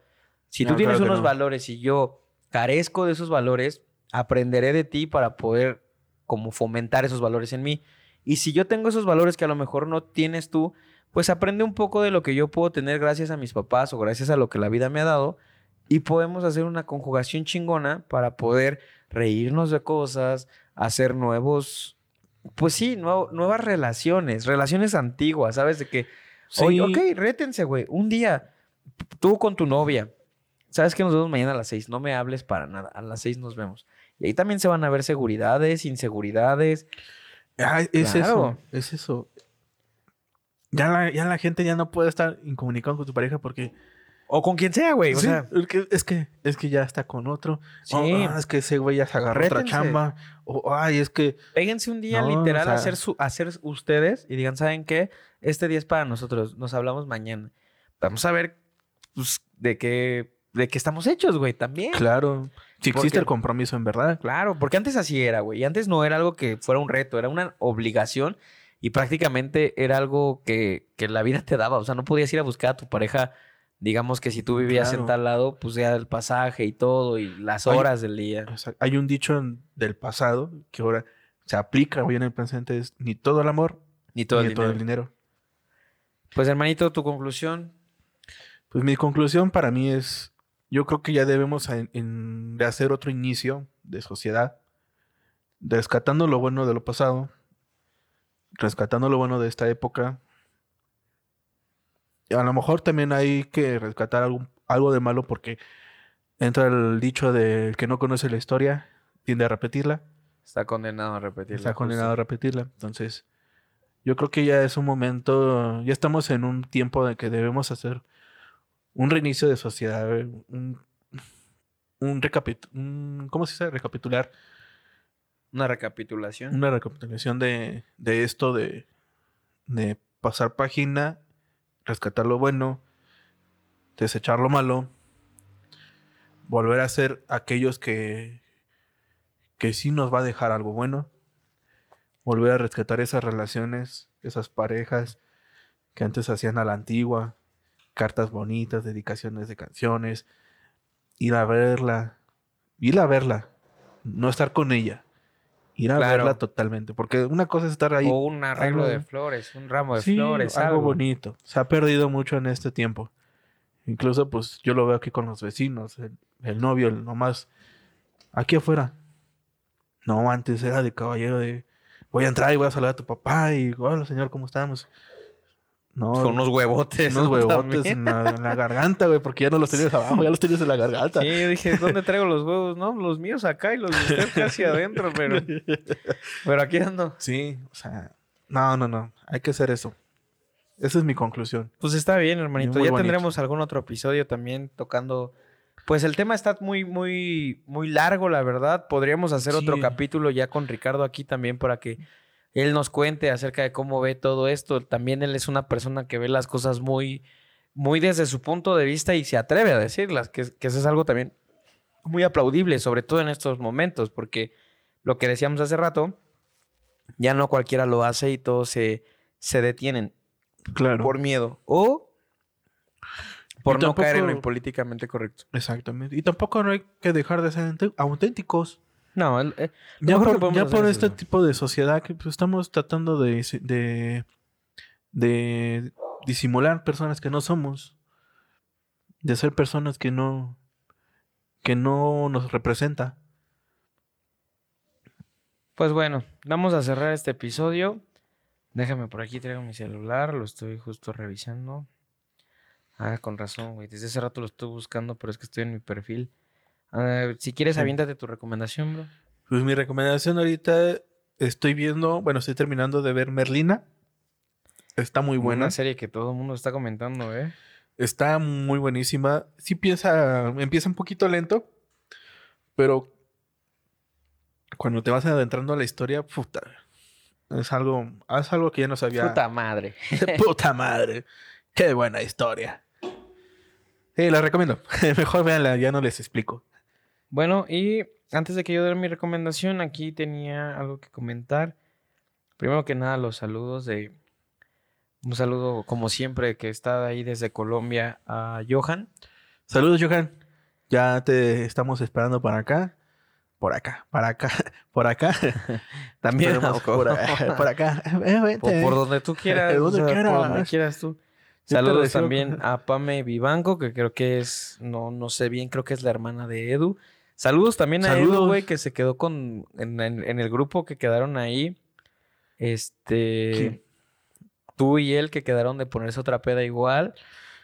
Si tú tienes claro unos no. valores y yo carezco de esos valores, aprenderé de ti para poder como fomentar esos valores en mí. Y si yo tengo esos valores que a lo mejor no tienes tú, pues aprende un poco de lo que yo puedo tener gracias a mis papás o gracias a lo que la vida me ha dado y podemos hacer una conjugación chingona para poder reírnos de cosas, hacer nuevos, pues sí, nuevo- nuevas relaciones, relaciones antiguas, ¿sabes? De que, oye, ok, rétense, güey, un día, tú con tu novia, ¿sabes que nos vemos mañana a las seis? No me hables para nada, a las seis nos vemos. Y ahí también se van a ver seguridades, inseguridades. Ah, es Claro. eso, es eso. Ya la, ya la gente ya no puede estar incomunicado con tu pareja porque... O con quien sea, güey. O Sí, sea, es, que, es que ya está con otro. Sí. Oh, ah, es que ese güey ya se agarró otra chamba. O, ay, es que... péguense un día No, literal o sea- a, hacer su, a hacer ustedes y digan, ¿saben qué? Este día es para nosotros. Nos hablamos mañana. Vamos a ver pues, de qué de qué estamos hechos, güey, también. Claro. Si Porque- existe el compromiso en verdad. Claro, porque antes así era, güey. Y antes no era algo que fuera un reto, era una obligación y prácticamente era algo que, que la vida te daba. O sea, no podías ir a buscar a tu pareja. Digamos que si tú vivías en tal lado, pues ya el pasaje y todo y las Hay- horas del día. O sea, hay un dicho en- del pasado que ahora se aplica hoy en el presente. Es ni todo el amor, Ni todo ni el todo dinero. el dinero. Pues hermanito, tu conclusión. Pues mi conclusión para mí es, yo creo que ya debemos en- en- de hacer otro inicio de sociedad, rescatando lo bueno de lo pasado, rescatando lo bueno de esta época. Y a lo mejor también hay que rescatar algún- algo de malo porque entra el dicho del que no conoce la historia, tiende a repetirla, Está condenado a repetir. está condenado a repetirla. Entonces, yo creo que ya es un momento, ya estamos en un tiempo de que debemos hacer un reinicio de sociedad, un, un, recapitu- un- ¿cómo se dice? Recapitular, Una recapitulación. una recapitulación de, de esto, de, de pasar página, rescatar lo bueno, desechar lo malo, volver a ser aquellos que, que sí nos va a dejar algo bueno, volver a rescatar esas relaciones, esas parejas que antes hacían a la antigua, cartas bonitas, dedicaciones de canciones, ir a verla, ir a verla, no estar con ella, ir a Claro. verla totalmente, porque una cosa es estar ahí. O un arreglo algo- de flores, un ramo de Sí, flores, algo, algo. bonito. Se ha perdido mucho en este tiempo. Incluso, pues, yo lo veo aquí con los vecinos, el, el novio, el nomás, aquí afuera. No, antes era de caballero de, voy a entrar y voy a saludar a tu papá y, hola señor, ¿cómo estamos? No, Con unos huevotes. en la, en la garganta, güey, porque ya no los tenías abajo, ya los tenías en la garganta. Sí, yo dije, ¿dónde traigo los huevos? No, los míos acá y los de usted casi adentro, pero, pero aquí ando. Sí, o sea, no, no, no, hay que hacer eso. Esa es mi conclusión. Pues está bien, hermanito. Muy ya bonito. tendremos algún otro episodio también tocando. Pues el tema está muy, muy, muy largo, la verdad. Podríamos hacer otro capítulo ya con Ricardo aquí también para que él nos cuente acerca de cómo ve todo esto. También él es una persona que ve las cosas muy, muy desde su punto de vista y se atreve a decirlas, que, que eso es algo también muy aplaudible, sobre todo en estos momentos, porque lo que decíamos hace rato, ya no cualquiera lo hace y todos se, se detienen Claro. por miedo o por no caer en lo políticamente correcto. Exactamente. Y tampoco no hay que dejar de ser auténticos. No, el- eh, Ya por, ya este eso. tipo de sociedad que pues, estamos tratando de, de, de disimular personas que no somos. De ser personas que no que no nos representa. Pues bueno, vamos a cerrar este episodio. Déjame por aquí, traigo mi celular, lo estoy justo revisando. Ah, con razón, güey. Desde hace rato lo estoy buscando, pero es que estoy en mi perfil. Ah, si quieres, Sí. aviéntate tu recomendación, bro. Pues mi recomendación ahorita estoy viendo, bueno, estoy terminando de ver Merlina. Está muy buena. Una serie que todo el mundo está comentando, ¿eh? Está muy buenísima. Sí piensa, empieza un poquito lento, pero cuando te vas adentrando a la historia, puta, es algo, es algo que ya no sabía. Puta madre. Puta madre. Qué buena historia. Sí, la recomiendo. Mejor véanla, ya no les explico. Bueno, y antes de que yo dé mi recomendación, aquí tenía algo que comentar. Primero que nada, los saludos de, Un saludo, como siempre, que está ahí desde Colombia a Johan. Saludos, Johan. Ya te estamos esperando para acá. Por acá, para acá, por acá. También por, por acá. Eh. Por, por donde tú quieras. Donde o sea, quieras. Por donde quieras tú. Saludos también a Pame Vivanco, que creo que es, no, no sé bien, creo que es la hermana de Edu. Saludos también a Edu, güey, que se quedó con, en, en- en el grupo que quedaron ahí. Este, tú y él que quedaron de ponerse otra peda igual.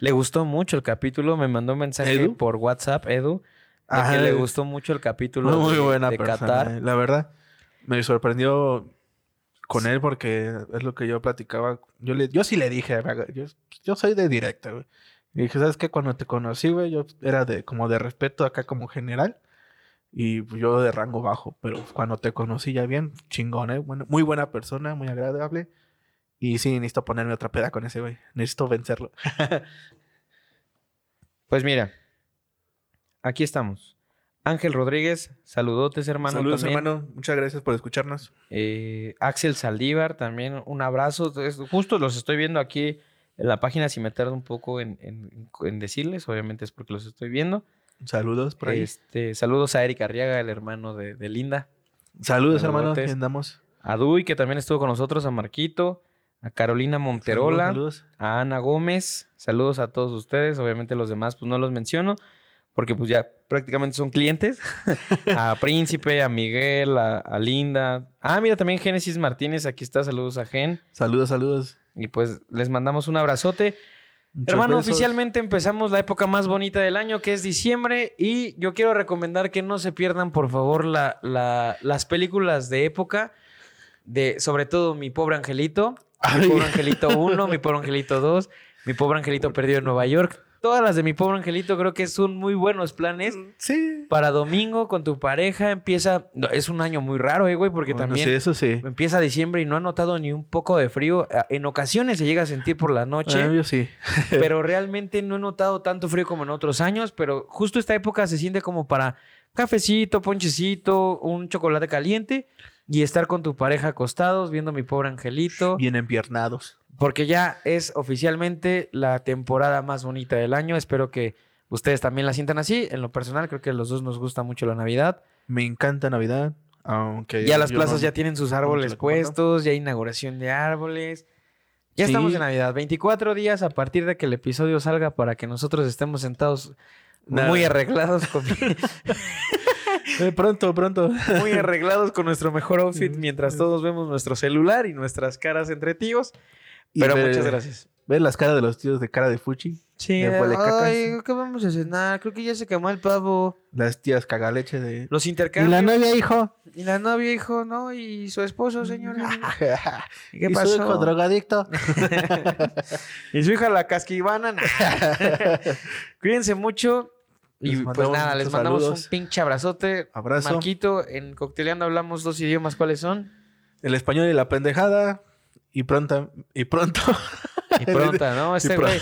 Le gustó mucho el capítulo, me mandó un mensaje ¿Edu? por WhatsApp, Edu, de Ajá, que le gustó mucho el capítulo Muy de, buena de persona. Qatar. eh. La verdad, me sorprendió con él porque es lo que yo platicaba. Yo, le, yo sí le dije, "Raga, yo, yo soy de directa, güey. Y dije, ¿sabes qué? Cuando te conocí, güey, yo era de como de respeto acá como general. Y pues, yo de rango bajo. Pero cuando te conocí ya bien, chingón, ¿eh? Bueno, muy buena persona, muy agradable. Y sí, necesito ponerme otra peda con ese, güey. Necesito vencerlo. Pues mira, aquí estamos. Ángel Rodríguez, saludotes, hermano. Saludos, también. hermano. Muchas gracias por escucharnos. Eh, Axel Saldívar, también un abrazo. Es- justo los estoy viendo aquí en la página, si me tardo un poco en, en- en decirles, obviamente es porque los estoy viendo. Saludos por ahí. Este, saludos a Eric Arriaga, el hermano de, de Linda. Saludos, hermano. Aquí andamos. A Duy, que también estuvo con nosotros, a Marquito, a Carolina Monterola, Saludos, saludos. a Ana Gómez. Saludos a todos ustedes. Obviamente los demás, pues no los menciono, porque pues ya prácticamente son clientes. a Príncipe, a Miguel, a, a Linda. Ah, mira, también Génesis Martínez, aquí está. Saludos a Gen. Saludos, saludos. Y pues les mandamos un abrazote. Muchos Hermano, besos. oficialmente empezamos la época más bonita del año, que es diciembre. Y yo quiero recomendar que no se pierdan, por favor, la, la- las películas de época. De, sobre todo Mi Pobre Angelito. Mi. Pobre Angelito 1, Mi Pobre Angelito 2, Mi Pobre Angelito Perdido en Nueva York. Todas las de Mi Pobre Angelito creo que son muy buenos planes. Sí. Para domingo con tu pareja empieza... no, Es un año muy raro, eh, güey, porque Bueno, también... sí, eso sí. Empieza diciembre y no ha notado ni un poco de frío. Ah, En ocasiones se llega a sentir por la noche, Ah, yo sí. pero realmente no he notado tanto frío como en otros años. Pero justo esta época se siente como para cafecito, ponchecito, un chocolate caliente y estar con tu pareja acostados viendo mi pobre angelito. Bien empiernados. Porque ya es oficialmente la temporada más bonita del año. Espero que ustedes también la sientan así. En lo personal, creo que a los dos nos gusta mucho la Navidad. Me encanta Navidad. Aunque Ya las plazas no- ya tienen sus árboles puestos, ya hay inauguración de árboles. Ya Sí. estamos en Navidad. 24 días a partir de que el episodio salga para que nosotros estemos sentados Nada. muy arreglados con, Eh, pronto, pronto. muy arreglados con nuestro mejor outfit mientras todos vemos nuestro celular y nuestras caras entre tíos. Y Pero ve- muchas gracias. ¿Ves las caras de los tíos de cara de Fuchi? Sí, de ay, ¿qué vamos a cenar? Creo que ya se quemó el pavo. Las tías cagaleche de... Los ¿Y intercambios. la novia, hijo? Y la novia, hijo, ¿no? Y su esposo, señora. ¿Y qué ¿Y pasó? su hijo drogadicto? Y su hija la casquivana. Cuídense mucho. Y pues nada, les mandamos saludos. un pinche abrazote. Abrazo. Marquito, en Cocteleando hablamos dos idiomas. ¿Cuáles son? El español y la pendejada. Y pronto... Y pronto... Y pronta, ¿no? Este güey.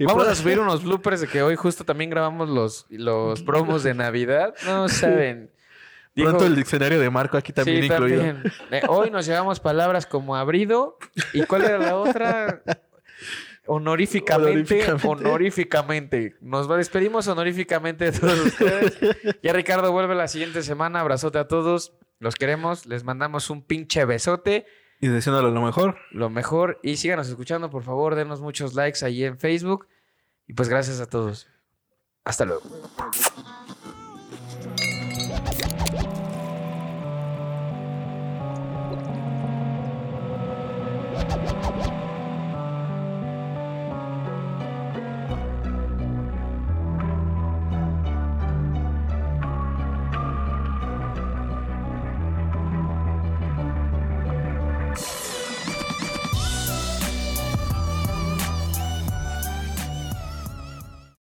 Vamos a subir unos bloopers de que hoy justo también grabamos los, los promos de Navidad. No saben. Dijo- Pronto el diccionario de Marco aquí también Sí, incluido. también. Eh, hoy nos llevamos palabras como abrido. ¿Y cuál era la otra? Honoríficamente, Honoríficamente. honoríficamente. Nos despedimos honoríficamente de todos ustedes. Ya Ricardo vuelve la siguiente semana. Abrazote a todos. Los queremos. Les mandamos un pinche besote. Y deseándole lo mejor. Lo mejor. Y síganos escuchando, por favor. Denos muchos likes ahí en Facebook. Y pues gracias a todos. Hasta luego.